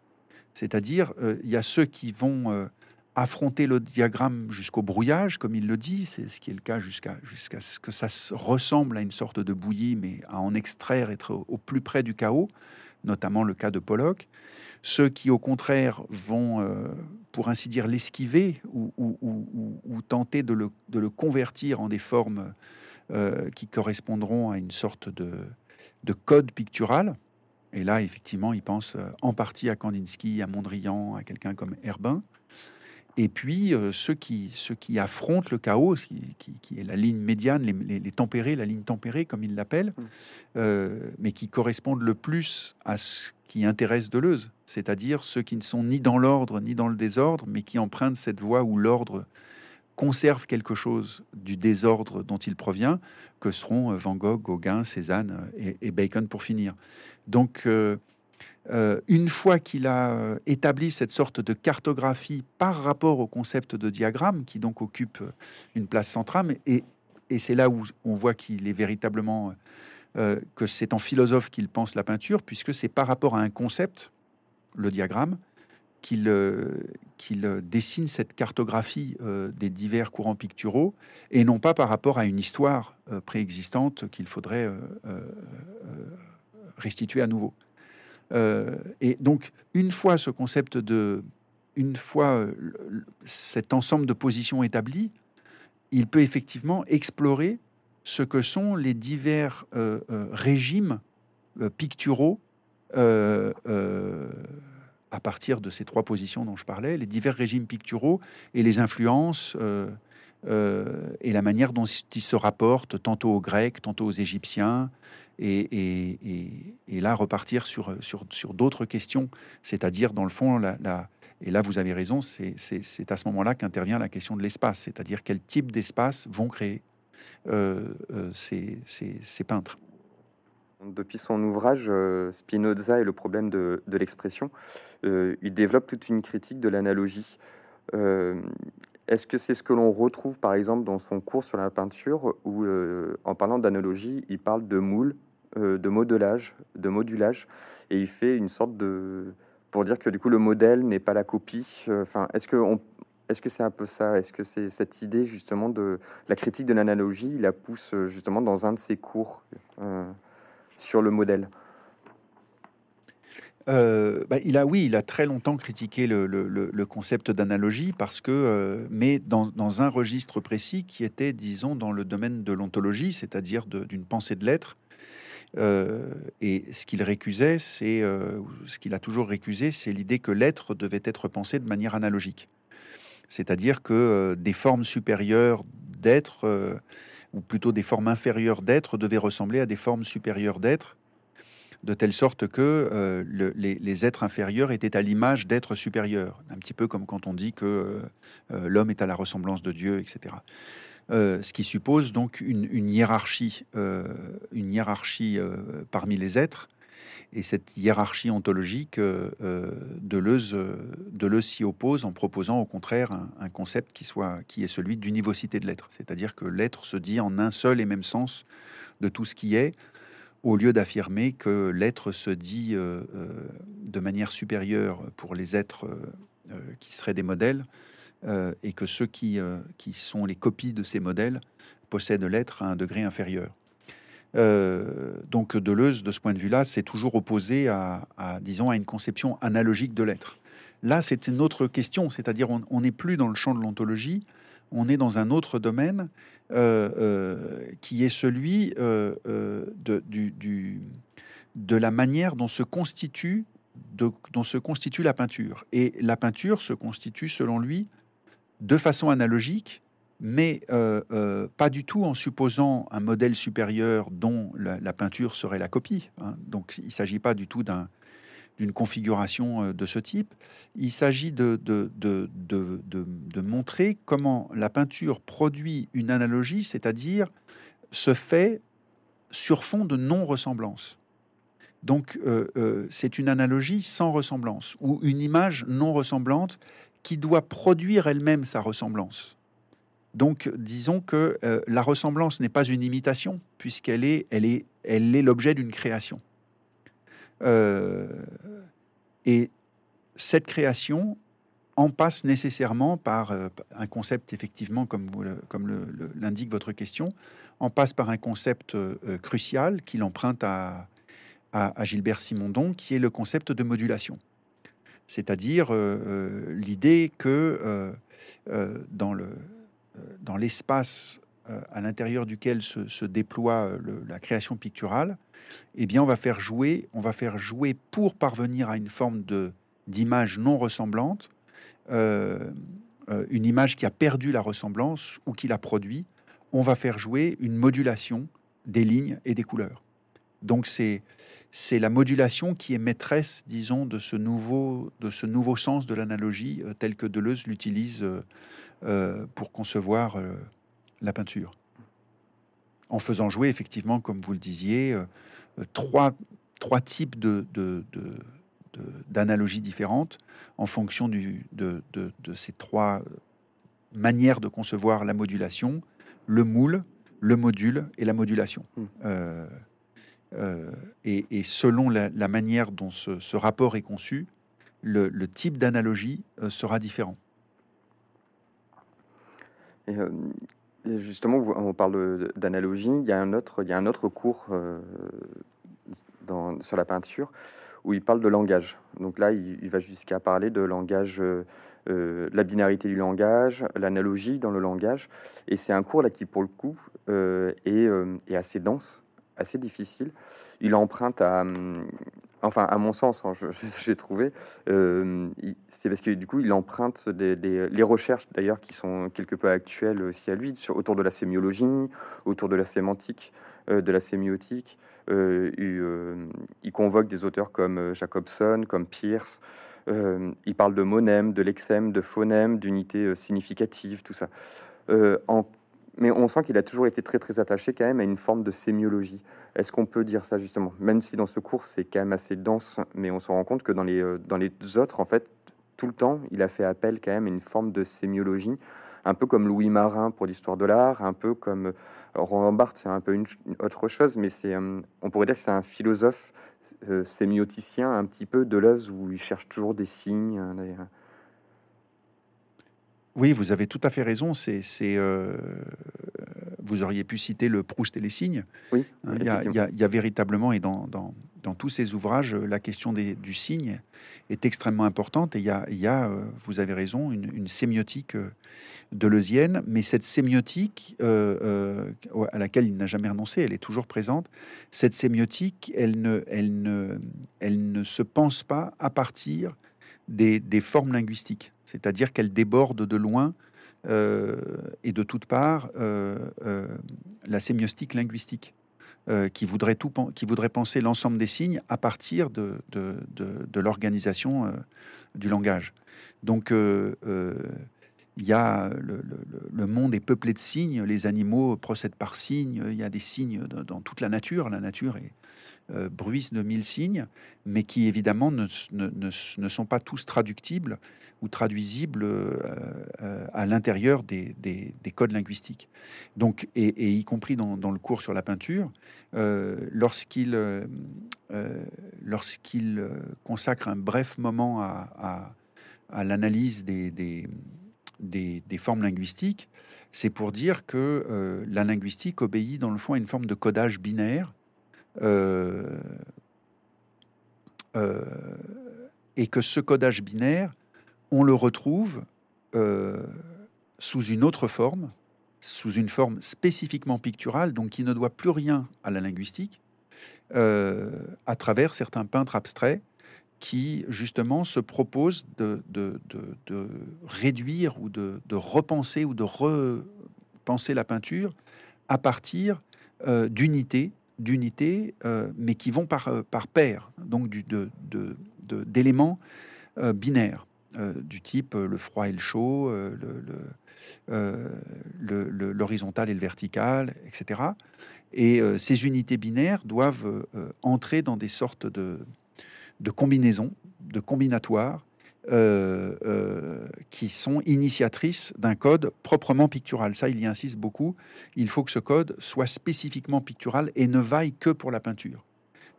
C'est-à-dire, il y a ceux qui vont affronter le diagramme jusqu'au brouillage, comme il le dit, c'est ce qui est le cas jusqu'à ce que ça ressemble à une sorte de bouillie, mais à en extraire, être au, plus près du chaos, notamment le cas de Pollock. Ceux qui, au contraire, vont, euh, pour ainsi dire, l'esquiver ou, tenter de le, convertir en des formes euh, qui correspondront à une sorte de, de code pictural. Et là, effectivement, il pense euh, en partie à Kandinsky, à Mondrian, à quelqu'un comme Herbin. Et puis euh, ceux, qui, ceux qui affrontent le chaos, qui, est la ligne médiane, les, tempérés, la ligne tempérée comme ils l'appellent, mm. euh, mais qui correspondent le plus à ce qui intéresse Deleuze, c'est-à-dire ceux qui ne sont ni dans l'ordre ni dans le désordre, mais qui empruntent cette voie où l'ordre conserve quelque chose du désordre dont il provient, que seront euh, Van Gogh, Gauguin, Cézanne et, Bacon pour finir. Donc euh, une fois qu'il a euh, établi cette sorte de cartographie par rapport au concept de diagramme, qui donc occupe euh, une place centrale, et c'est là où on voit qu'il est véritablement, que c'est en philosophe qu'il pense la peinture, puisque c'est par rapport à un concept, le diagramme, qu'il qu'il dessine cette cartographie des divers courants picturaux, et non pas par rapport à une histoire préexistante qu'il faudrait restituer à nouveau. Euh, et donc, une fois ce concept de, une fois euh, cet ensemble de positions établies, il peut effectivement explorer ce que sont les divers euh, régimes picturaux à partir de ces trois positions dont je parlais, les divers régimes picturaux et les influences et la manière dont ils se rapportent tantôt aux Grecs, tantôt aux Égyptiens, et, là repartir sur, sur, d'autres questions, c'est-à-dire dans le fond, la, et là vous avez raison, c'est à ce moment-là qu'intervient la question de l'espace, c'est-à-dire quel type d'espace vont créer euh, euh, ces, ces, peintres. Depuis son ouvrage euh, Spinoza et le problème de, l'expression, il développe toute une critique de l'analogie. Est-ce que c'est ce que l'on retrouve par exemple dans son cours sur la peinture où, euh, en parlant d'analogie, il parle de moule, euh, de modelage, de modulage, et il fait une sorte de pour dire que du coup le modèle n'est pas la copie. Euh, enfin, est-ce que est-ce que c'est un peu ça? Est-ce que c'est cette idée justement de la critique de l'analogie Il la pousse justement dans un de ses cours? Sur le modèle. Euh, bah, il a, oui, il a très longtemps critiqué le, concept d'analogie parce que, euh, mais dans, un registre précis qui était, disons, dans le domaine de l'ontologie, c'est-à-dire d'une pensée de l'être. Euh, et ce qu'il récusait, c'est ce qu'il a toujours récusé, c'est l'idée que l'être devait être pensé de manière analogique, c'est-à-dire que des formes supérieures d'être, ou plutôt des formes inférieures d'être, devaient ressembler à des formes supérieures d'être de telle sorte que euh, les, êtres inférieurs étaient à l'image d'êtres supérieurs, un petit peu comme quand on dit que euh, euh, l'homme est à la ressemblance de Dieu, etc. ce qui suppose donc une, hiérarchie, une hiérarchie parmi les êtres, et cette hiérarchie ontologique, Deleuze, Deleuze s'y oppose en proposant au contraire un, un, concept qui, soit, qui est celui d'univocité de l'être, c'est-à-dire que l'être se dit en un seul et même sens de tout ce qui est, au lieu d'affirmer que l'être se dit de manière supérieure pour les êtres qui seraient des modèles, et que ceux qui, qui sont les copies de ces modèles possèdent l'être à un degré inférieur. Donc Deleuze, de ce point de vue-là, s'est toujours opposé à, disons, à une conception analogique de l'être. Là, c'est une autre question, c'est-à-dire on n'est plus dans le champ de l'ontologie, on est dans un autre domaine euh, euh, qui est celui euh, de la manière dont se constitue dont se constitue la peinture. Et la peinture se constitue, selon lui, de façon analogique, mais pas du tout en supposant un modèle supérieur dont la, peinture serait la copie. Hein. Donc il ne s'agit pas du tout d'un d'une configuration euh, de ce type. Il s'agit de, montrer comment la peinture produit une analogie, c'est-à-dire se fait sur fond de non-ressemblance. Donc euh, euh, c'est une analogie sans ressemblance, ou une image non ressemblante qui doit produire elle-même sa ressemblance. Donc disons que la ressemblance n'est pas une imitation, puisqu'elle est, l'objet d'une création. Euh, et cette création en passe nécessairement par euh, un concept, effectivement, comme, l'indique votre question, en passe par un concept euh, crucial qu'il emprunte à, Gilbert Simondon, qui est le concept de modulation. C'est-à-dire l'idée que dans, le, dans l'espace à l'intérieur duquel se, déploie la création picturale, eh bien, on va faire jouer, on va faire jouer pour parvenir à une forme de d'image non ressemblante, euh, euh, une image qui a perdu la ressemblance ou qui l'a produit. On va faire jouer une modulation des lignes et des couleurs. Donc c'est c'est la modulation qui est maîtresse, disons, de ce nouveau de ce nouveau sens de l'analogie euh, tel que Deleuze l'utilise pour concevoir la peinture en faisant jouer effectivement, comme vous le disiez, trois, trois types de, d'analogies différentes en fonction du, de, ces trois manières de concevoir la modulation, le moule, le module et la modulation. Hmm. Euh, euh, et, selon la, manière dont ce, rapport est conçu, le, type d'analogie euh, sera différent. Et, justement, on parle d'analogie. Il y a un autre, il y a un autre cours sur la peinture où il parle de langage. Donc là, il, va jusqu'à parler de langage, euh, euh, la binarité du langage, l'analogie dans le langage. Et c'est un cours là qui, pour le coup, euh, est, assez dense, assez difficile. Il emprunte à, enfin à mon sens, hein, j'ai trouvé, c'est parce que du coup, il emprunte des, les recherches d'ailleurs qui sont quelque peu actuelles aussi à lui, autour de la sémiologie, autour de la sémantique, de la sémiotique. Euh, euh, il, convoque des auteurs comme euh, Jacobson, comme Pierce. il parle de monème, de lexème, de phonème, d'unité significative, tout ça. Mais on sent qu'il a toujours été très très attaché quand même à une forme de sémiologie. Est-ce qu'on peut dire ça justement? Même si dans ce cours c'est quand même assez dense, mais on se rend compte que dans les, dans les autres, en fait, tout le temps, il a fait appel quand même à une forme de sémiologie, un peu comme Louis Marin pour l'histoire de l'art, un peu comme Roland Barthes, c'est un peu une, autre chose, mais c'est, euh, on pourrait dire que c'est un philosophe euh, sémioticien, un petit peu de Deleuze, où il cherche toujours des signes. Hein, oui, vous avez tout à fait raison. C'est, euh, vous auriez pu citer le Proust et les signes. Oui, il y, a, véritablement, et dans, dans tous ces ouvrages, la question des, du signe est extrêmement importante. Et il y a, il y a vous avez raison, une, une sémiotique deleuzienne, mais cette sémiotique euh, euh, à laquelle il n'a jamais renoncé, elle est toujours présente. Cette sémiotique, elle ne, elle ne, elle ne se pense pas à partir des, formes linguistiques, c'est-à-dire qu'elle déborde de loin euh, et de toutes parts la sémiotique linguistique. qui, voudrait tout, qui voudrait penser l'ensemble des signes à partir de, de, de, l'organisation du langage. Donc, il y a le, monde est peuplé de signes, les animaux procèdent par signes, il y a des signes dans, toute la nature, la nature est, euh, bruissent de mille signes, mais qui évidemment ne, ne, sont pas tous traductibles ou traduisibles à l'intérieur des, des, codes linguistiques. Donc, et, y compris dans, dans, le cours sur la peinture, lorsqu'il consacre un bref moment à, à, l'analyse des, des, des, formes linguistiques, c'est pour dire que euh, la linguistique obéit dans le fond à une forme de codage binaire euh, euh, et que ce codage binaire, on le retrouve sous une autre forme, sous une forme spécifiquement picturale, donc qui ne doit plus rien à la linguistique, à travers certains peintres abstraits qui justement se propose de, réduire ou de, repenser ou de repenser la peinture à partir euh, d'unités, d'unités, euh, mais qui vont par, euh, par paire, donc d'éléments binaires du type le froid et le chaud, l'horizontal et le vertical, etc. Et ces unités binaires doivent entrer dans des sortes de, de combinaisons, de combinatoires, euh, euh, qui sont initiatrices d'un code proprement pictural. Ça, il y insiste beaucoup. Il faut que ce code soit spécifiquement pictural et ne vaille que pour la peinture.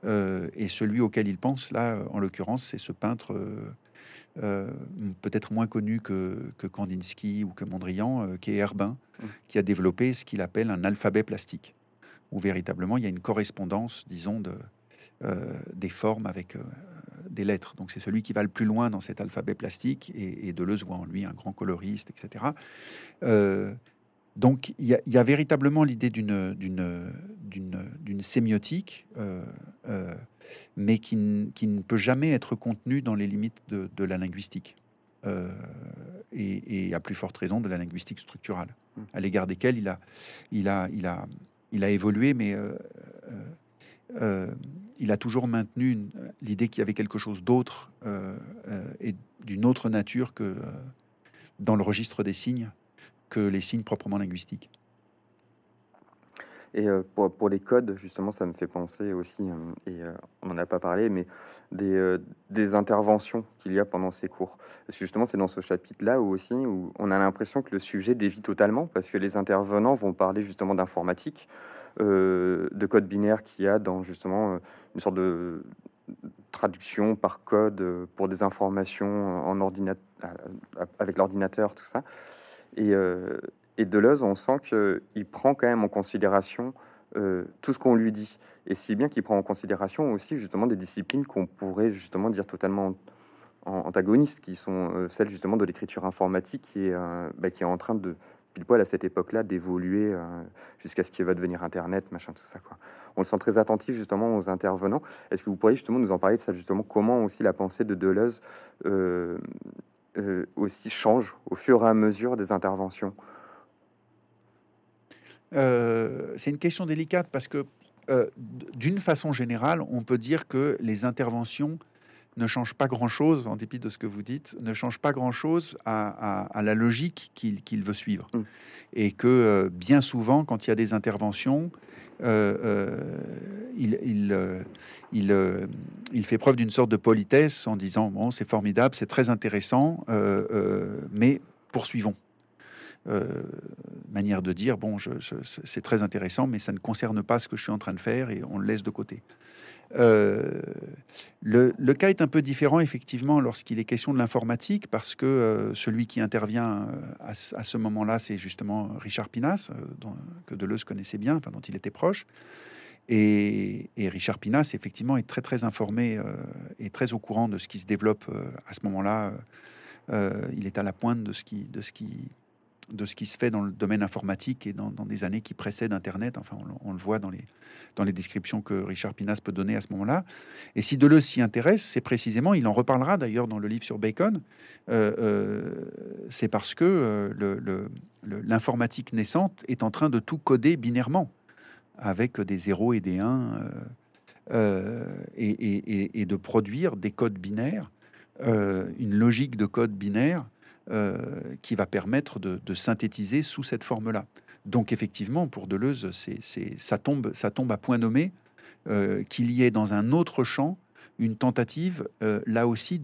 Euh, et celui auquel il pense, là, en l'occurrence, c'est ce peintre peut-être moins connu que, Kandinsky ou que Mondrian, qui est Herbin, mmh. qui a développé ce qu'il appelle un alphabet plastique, où véritablement il y a une correspondance, disons, de, des formes avec des lettres. Donc c'est celui qui va le plus loin dans cet alphabet plastique et, Deleuze voit en lui un grand coloriste, etc. Euh, donc il y, a véritablement l'idée d'une sémiotique, mais qui, ne peut jamais être contenue dans les limites de, la linguistique. et, à plus forte raison de la linguistique structurale, mmh. à l'égard desquelles il a, il a, il a, il a évolué, mais euh, il a toujours maintenu l'idée qu'il y avait quelque chose d'autre euh, euh, et d'une autre nature que dans le registre des signes que les signes proprement linguistiques. Et pour, les codes, justement, ça me fait penser aussi, et on n'en a pas parlé, mais des, des interventions qu'il y a pendant ces cours. Parce que justement, c'est dans ce chapitre-là où aussi où on a l'impression que le sujet dévie totalement, parce que les intervenants vont parler justement d'informatique, euh, de code binaire qu'il y a dans justement euh, une sorte de traduction par code euh, pour des informations en ordinateur avec l'ordinateur, tout ça. Et, et Deleuze, on sent qu'il prend quand même en considération tout ce qu'on lui dit. Et si bien qu'il prend en considération aussi justement des disciplines qu'on pourrait justement dire totalement antagonistes, qui sont celles justement de l'écriture informatique qui est, bah, qui est en train de pile poil à cette époque-là d'évoluer euh, jusqu'à ce qui va devenir Internet, machin, tout ça. Quoi. On le sent très attentif justement aux intervenants. Est-ce que vous pourriez justement nous en parler de ça, justement, comment aussi la pensée de Deleuze euh, euh, aussi change au fur et à mesure des interventions? C'est une question délicate parce que d'une façon générale, on peut dire que les interventions ne change pas grand-chose, en dépit de ce que vous dites, ne change pas grand-chose à, la logique qu'il veut suivre. Mm. Et que euh, bien souvent, quand il y a des interventions, euh, euh, il, il, il, fait preuve d'une sorte de politesse en disant, bon, c'est formidable, c'est très intéressant, mais poursuivons. manière de dire, bon, c'est très intéressant, mais ça ne concerne pas ce que je suis en train de faire et on le laisse de côté. Euh, le, cas est un peu différent, effectivement, lorsqu'il est question de l'informatique, parce que euh, celui qui intervient euh, à, ce moment-là, c'est justement Richard Pinas, que Deleuze connaissait bien, dont il était proche. Et, Richard Pinas, effectivement, est très, très informé et très au courant de ce qui se développe à ce moment-là. il est à la pointe de ce qui, de ce qui, de ce qui se fait dans le domaine informatique et dans, des années qui précèdent Internet. Enfin, on, le voit dans les, dans les descriptions que Richard Pinas peut donner à ce moment-là. Et si Deleuze s'y intéresse, c'est précisément, il en reparlera d'ailleurs dans le livre sur Bacon, euh, euh, c'est parce que euh, l'informatique naissante est en train de tout coder binairement, avec des zéros et des 1, et, et, de produire des codes binaires, une logique de code binaire qui va permettre de, synthétiser sous cette forme-là. Donc effectivement, pour Deleuze, ça, tombe, à point nommé qu'il y ait dans un autre champ une tentative, là aussi,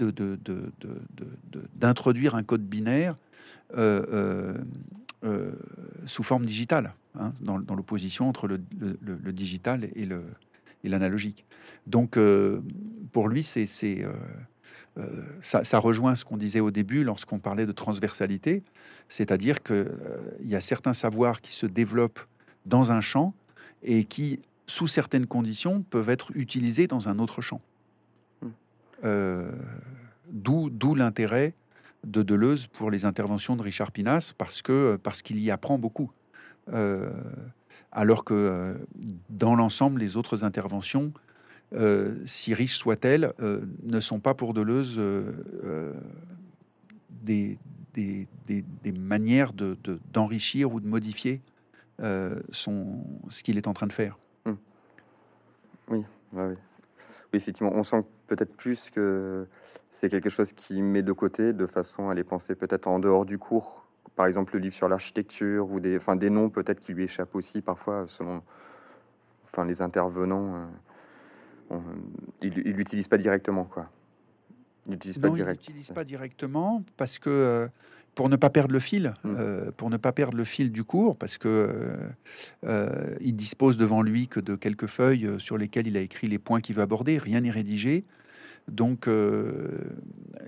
d'introduire un code binaire sous forme digitale, hein, dans, l'opposition entre le, digital et l'analogique. Donc, pour lui, c'est euh, ça, rejoint ce qu'on disait au début lorsqu'on parlait de transversalité, c'est-à-dire qu'il euh, y a certains savoirs qui se développent dans un champ et qui, sous certaines conditions, peuvent être utilisés dans un autre champ. Hmm. Euh, d'où l'intérêt de Deleuze pour les interventions de Richard Pinas, parce que parce qu'il y apprend beaucoup. alors que dans l'ensemble, les autres interventions euh, si riches soient-elles, euh, ne sont pas pour Deleuze euh, des, manières d'enrichir de, ou de modifier ce qu'il est en train de faire. Hmm. Oui, oui. effectivement, on sent peut-être plus que c'est quelque chose qui met de côté de façon à les penser peut-être en dehors du cours. Par exemple, le livre sur l'architecture ou des, noms peut-être qui lui échappent aussi parfois selon les intervenants il l'utilise pas directement, quoi. Il l'utilise pas, direct. pas directement parce que euh, pour ne pas perdre le fil, hmm. euh, pour ne pas perdre le fil du cours, parce que euh, il dispose devant lui que de quelques feuilles sur lesquelles il a écrit les points qu'il veut aborder, rien n'est rédigé. Donc,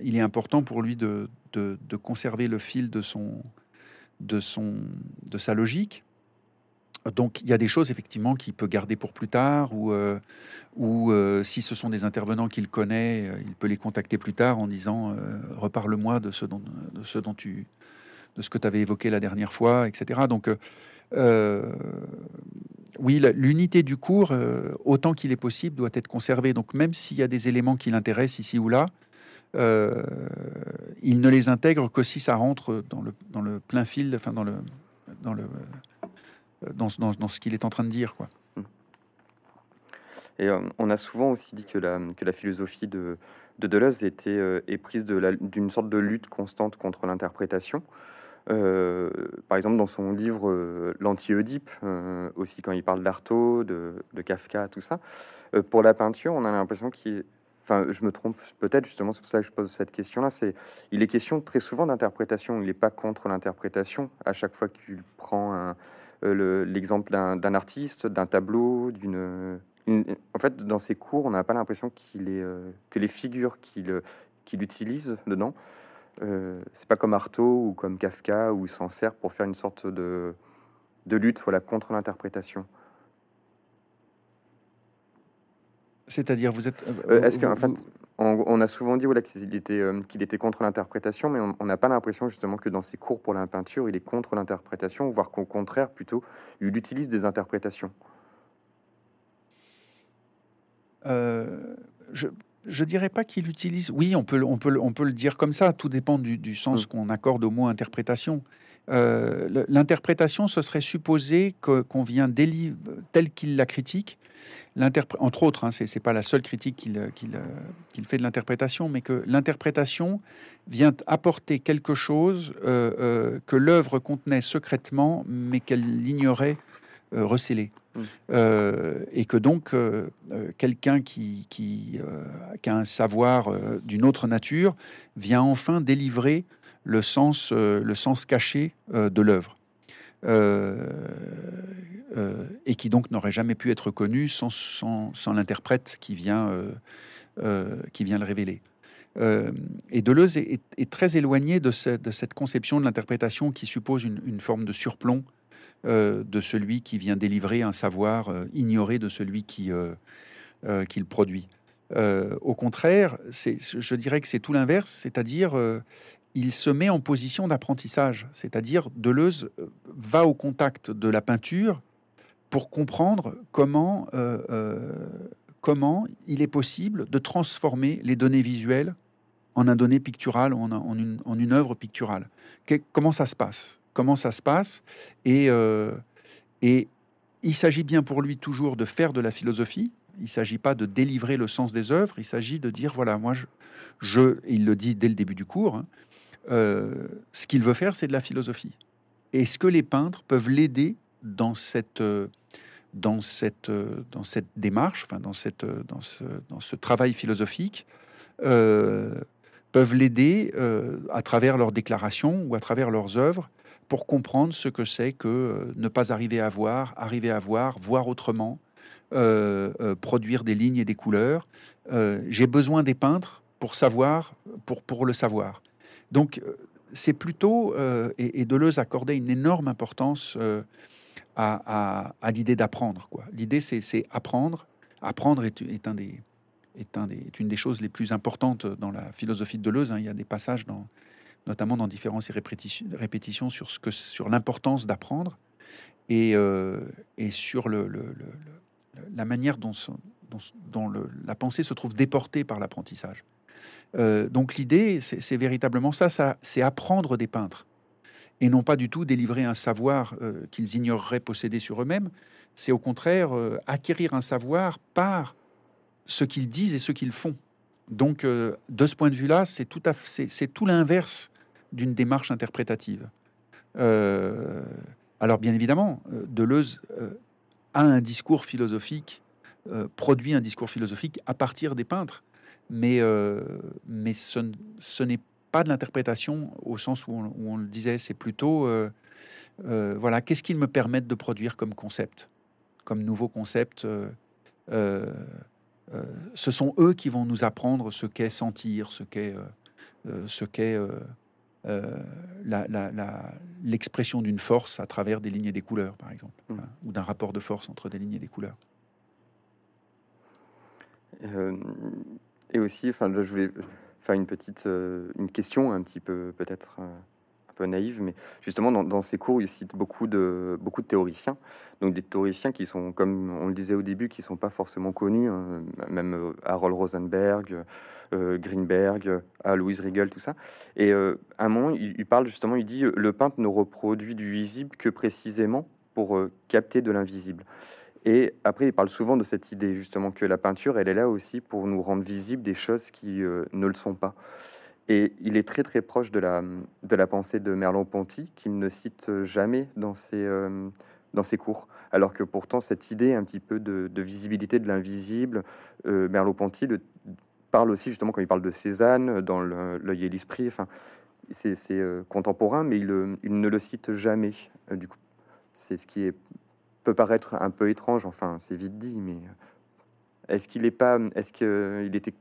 il est important pour lui de, de, de, conserver le fil de son, de son, de sa logique. Donc il y a des choses effectivement qu'il peut garder pour plus tard, ou, euh, ou euh, si ce sont des intervenants qu'il connaît, euh, il peut les contacter plus tard en disant reparle-moi de ce dont, de ce dont tu, de ce que tu avais évoqué la dernière fois, etc. Donc oui, l'unité du cours, autant qu'il est possible, doit être conservée. Donc même s'il y a des éléments qui l'intéressent ici ou là, il ne les intègre que si ça rentre dans le, dans le plein fil, enfin dans le, dans le dans, ce qu'il est en train de dire. Quoi. Et euh, on a souvent aussi dit que la, philosophie de, de Deleuze était euh, prise d'une sorte de lutte constante contre l'interprétation. Euh, par exemple, dans son livre L'anti-Oedipe, aussi quand il parle d'Artaud, de, de, Kafka, tout ça, pour la peinture, on a l'impression qu'il. Enfin, je me trompe peut-être justement, c'est pour ça que je pose cette question-là. C'est, il est question très souvent d'interprétation. Il n'est pas contre l'interprétation. À chaque fois qu'il prend un, euh, l'exemple d'un artiste, d'un tableau, d'une... En fait, dans ses cours, on n'a pas l'impression euh, que les figures qu'il qu'il utilise dedans, euh, c'est pas comme Artaud ou comme Kafka il s'en sert pour faire une sorte de, de lutte voilà, contre l'interprétation. C'est-à-dire, vous êtes. Est-ce qu'en fait, on, a souvent dit voilà, qu'il était, euh, qu'il était contre l'interprétation, mais on n'a pas l'impression justement que dans ses cours pour la peinture, il est contre l'interprétation, voire qu'au contraire, plutôt, il utilise des interprétations. Euh, je, je dirais pas qu'il utilise. Oui, on peut, on peut, on peut le dire comme ça. Tout dépend du, sens mm. qu'on accorde au mot interprétation. Euh, l'interprétation, ce serait supposer qu'on vient délivrer tel qu'il la critique entre autres, hein, ce n'est pas la seule critique qu'il fait de l'interprétation, mais que l'interprétation vient apporter quelque chose euh, euh, que l'œuvre contenait secrètement, mais qu'elle ignorait euh. Mmh. et que donc quelqu'un qui, qui, qui, a un savoir d'une autre nature vient enfin délivrer le sens, le sens caché de l'œuvre. Euh, et qui donc n'aurait jamais pu être connu sans, l'interprète qui, vient euh, euh, qui vient le révéler. et Deleuze est, très éloigné de, cette conception de l'interprétation qui suppose une, forme de surplomb de celui qui vient délivrer un savoir ignoré de celui qui le produit. au contraire, je dirais que c'est tout l'inverse, c'est-à-dire il se met en position d'apprentissage, c'est-à-dire Deleuze va au contact de la peinture pour comprendre comment, euh, euh, comment il est possible de transformer les données visuelles en un donné pictural, en, une, œuvre picturale. comment ça se passe? Comment ça se passe? Et, euh, il s'agit bien pour lui toujours de faire de la philosophie. Il ne s'agit pas de délivrer le sens des œuvres. Il s'agit de dire voilà, moi, je, je, il le dit dès le début du cours, hein, ce qu'il veut faire, c'est de la philosophie. Est-ce que les peintres peuvent l'aider dans cette dans cette, dans cette démarche, enfin dans, cette, dans, ce, dans ce travail philosophique, peuvent l'aider à travers leurs déclarations ou à travers leurs œuvres pour comprendre ce que c'est que ne pas arriver à voir, arriver à voir, voir autrement, produire des lignes et des couleurs. J'ai besoin des peintres pour savoir, pour, pour le savoir. Donc, c'est plutôt, euh, et, Deleuze accordait une énorme importance euh, à, l'idée d'apprendre. L'idée, c'est apprendre. Apprendre est, une des choses les plus importantes dans la philosophie de Deleuze. Hein. Il y a des passages, notamment dans différentes répétitions, répétitions sur, l'importance d'apprendre et, euh, et sur la manière dont la pensée se trouve déportée par l'apprentissage. Euh, donc l'idée, c'est véritablement ça, c'est apprendre des peintres et non pas du tout délivrer un savoir euh, qu'ils ignoreraient posséder sur eux-mêmes. C'est au contraire euh, acquérir un savoir par ce qu'ils disent et ce qu'ils font. Donc, de ce point de vue-là, c'est tout, c'est tout l'inverse d'une démarche interprétative. alors, bien évidemment, Deleuze a un discours philosophique, produit un discours philosophique à partir des peintres mais, euh, mais ce, ce n'est pas de l'interprétation au sens où on, le disait, c'est plutôt, euh, euh, voilà, qu'est-ce qu'ils me permettent de produire comme concept, comme nouveau concept ce sont eux qui vont nous apprendre ce qu'est sentir, ce qu'est ce qu'est l'expression d'une force à travers des lignes et des couleurs, par exemple, mmh. hein, ou d'un rapport de force entre des lignes et des couleurs. Et aussi, enfin, je voulais faire une petite euh, une question un petit peu peut-être euh, un peu naïve, mais justement dans, ces cours, il cite beaucoup de beaucoup de théoriciens, donc des théoriciens qui sont, comme on le disait au début, qui sont pas forcément connus, hein, même euh, Harold Rosenberg, Greenberg, à Louise Riegel, tout ça. Et à un moment, il, parle justement, il dit le peintre ne reproduit du visible que précisément pour capter de l'invisible. Et après, il parle souvent de cette idée justement que la peinture, elle est là aussi pour nous rendre visibles des choses qui euh, ne le sont pas. Et il est très très proche de la, pensée de Merleau-Ponty, qu'il ne cite jamais dans ses, euh, dans ses cours. Alors que pourtant, cette idée un petit peu de, visibilité de l'invisible, euh, Merleau-Ponty le parle aussi justement quand il parle de Cézanne, dans l'œil et l'esprit. Enfin, c'est contemporain, mais il, il, ne le cite jamais. du coup, c'est ce qui est peut paraître un peu étrange, enfin c'est vite dit, mais est-ce qu'il est pas, est-ce qu'il était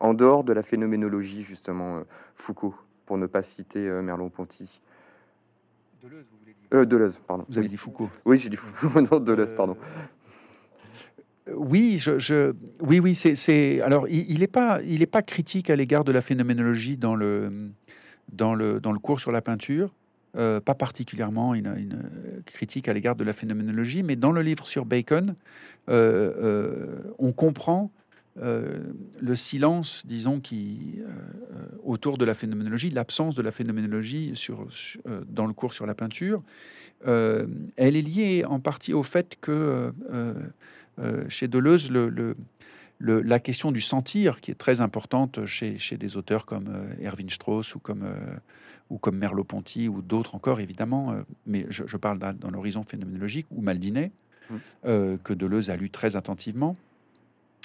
en dehors de la phénoménologie justement euh, Foucault, pour ne pas citer euh, Merleau-Ponty? Deleuze, vous voulez dire? Euh, Deleuze, pardon. Vous avez dit Foucault. Oui, j'ai dit Foucault. non, Deleuze, pardon. Oui, je, oui, oui, c'est, alors il n'est pas, il est pas critique à l'égard de la phénoménologie dans le, dans le, dans le cours sur la peinture. Euh, pas particulièrement une, critique à l'égard de la phénoménologie, mais dans le livre sur Bacon, euh, euh, on comprend le silence, disons, qui autour de la phénoménologie, l'absence de la phénoménologie dans le cours sur la peinture. elle est liée en partie au fait que chez Deleuze, le, la question du sentir, qui est très importante chez, chez des auteurs comme Erwin Strauss ou comme ou comme Merleau-Ponty ou d'autres encore, évidemment, euh, mais je, parle dans, l'horizon phénoménologique, ou Maldinet, mmh. euh, que Deleuze a lu très attentivement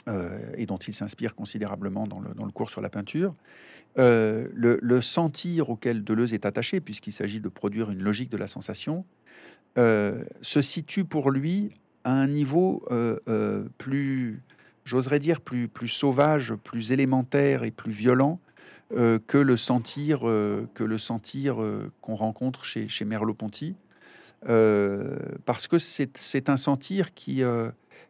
euh, et dont il s'inspire considérablement dans le, dans le, cours sur la peinture. Le, sentir auquel Deleuze est attaché, puisqu'il s'agit de produire une logique de la sensation, se situe pour lui à un niveau plus, j'oserais dire, plus, plus sauvage, plus élémentaire et plus violent euh, que le sentir, euh, que le sentir euh, qu'on rencontre chez, chez Merleau-Ponty, parce que c'est un sentir qui,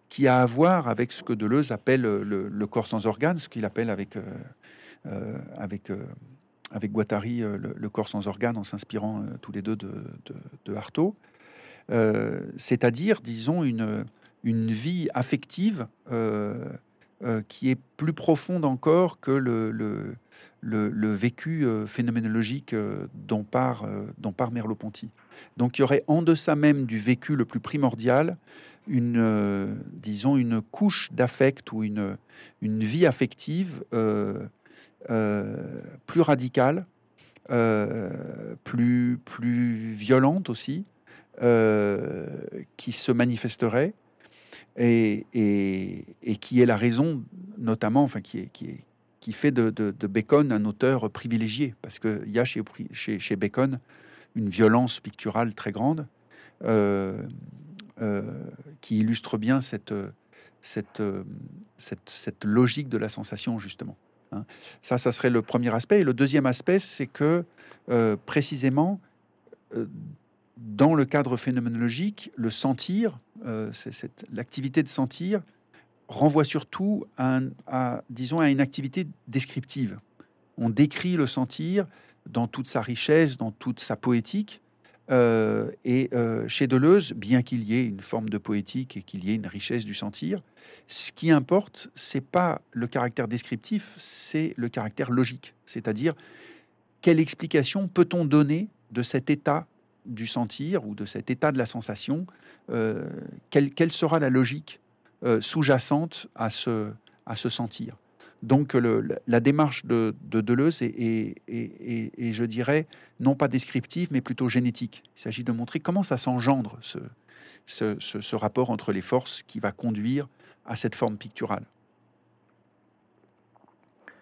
qui a à voir avec ce que Deleuze appelle le, corps sans organes, ce qu'il appelle avec, avec, avec Guattari le, corps sans organes, en s'inspirant tous les deux de, de, Artaud. C'est-à-dire, disons, une, une vie affective qui est plus profonde encore que le le, vécu euh, phénoménologique euh, euh, dont part Merleau-Ponty. Donc il y aurait en deçà même du vécu le plus primordial une, disons, une couche d'affect ou une, une vie affective plus radicale, plus, plus violente aussi, qui se manifesterait et, et, qui est la raison, notamment, enfin, qui, est, qui, est, qui fait de, Bacon un auteur privilégié, parce qu'il y a chez, Bacon une violence picturale très grande, euh, euh, qui illustre bien cette, cette, cette, logique de la sensation, justement. Hein. Ça, ça serait le premier aspect. Et le deuxième aspect, c'est que, euh, précisément, dans le cadre phénoménologique, le sentir, l'activité de sentir, renvoie surtout à, disons, à une activité descriptive. On décrit le sentir dans toute sa richesse, dans toute sa poétique. Euh, et euh, chez Deleuze, bien qu'il y ait une forme de poétique et qu'il y ait une richesse du sentir, ce qui importe, c'est pas le caractère descriptif, c'est le caractère logique. C'est-à-dire, quelle explication peut-on donner de cet état du sentir ou de cet état de la sensation, euh, quelle, sera la logique euh, sous-jacente à ce, à se sentir. Donc la démarche de, Deleuze est, je dirais, non pas descriptive, mais plutôt génétique. Il s'agit de montrer comment ça s'engendre, ce, ce, rapport entre les forces qui va conduire à cette forme picturale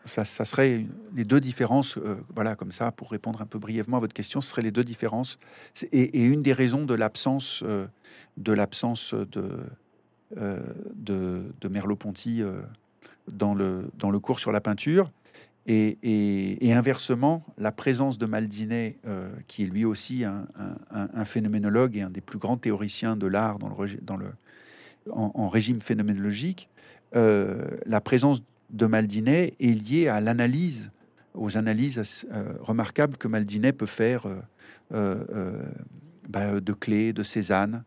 ça, serait les deux différences, euh, voilà, comme ça, pour répondre un peu brièvement à votre question, ce serait les deux différences. Et, une des raisons de l'absence euh, de l'absence de, euh, de, Merleau-Ponty dans, le, dans le cours sur la peinture. Et, inversement, la présence de Maldinet, qui est lui aussi un, phénoménologue et un des plus grands théoriciens de l'art dans le, dans le, en, régime phénoménologique, la présence de Maldinet est lié à l'analyse, aux analyses euh, remarquables que Maldinet peut faire euh, euh, bah, de Clé, de Cézanne,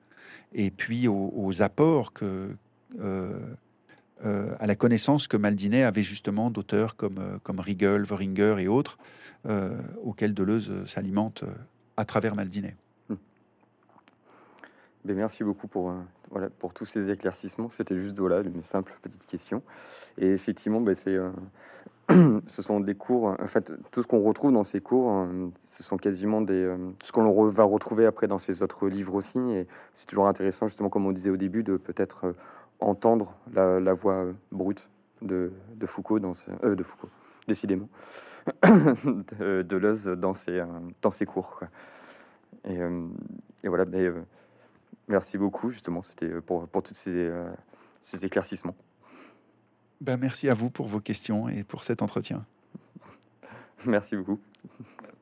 et puis aux, apports que, à la connaissance que Maldinet avait justement d'auteurs comme, comme Riegel, Weringer et autres, auxquels Deleuze s'alimente à travers Maldinet. Ben, merci beaucoup pour, euh, voilà, pour tous ces éclaircissements. C'était juste voilà, une simple petite question. Et effectivement, ben, c'est, euh, ce sont des cours. En fait, tout ce qu'on retrouve dans ces cours, euh, ce sont quasiment des, ce qu'on va retrouver après dans ces autres livres aussi. Et c'est toujours intéressant, justement, comme on disait au début, de peut-être entendre la, voix brute de, Foucault dans ce, de Foucault, décidément, de, de dans ses, dans ses cours. Et, voilà. Merci beaucoup, justement, c'était euh, pour, pour tous ces, euh, ces éclaircissements. Ben, merci à vous pour vos questions et pour cet entretien. merci beaucoup.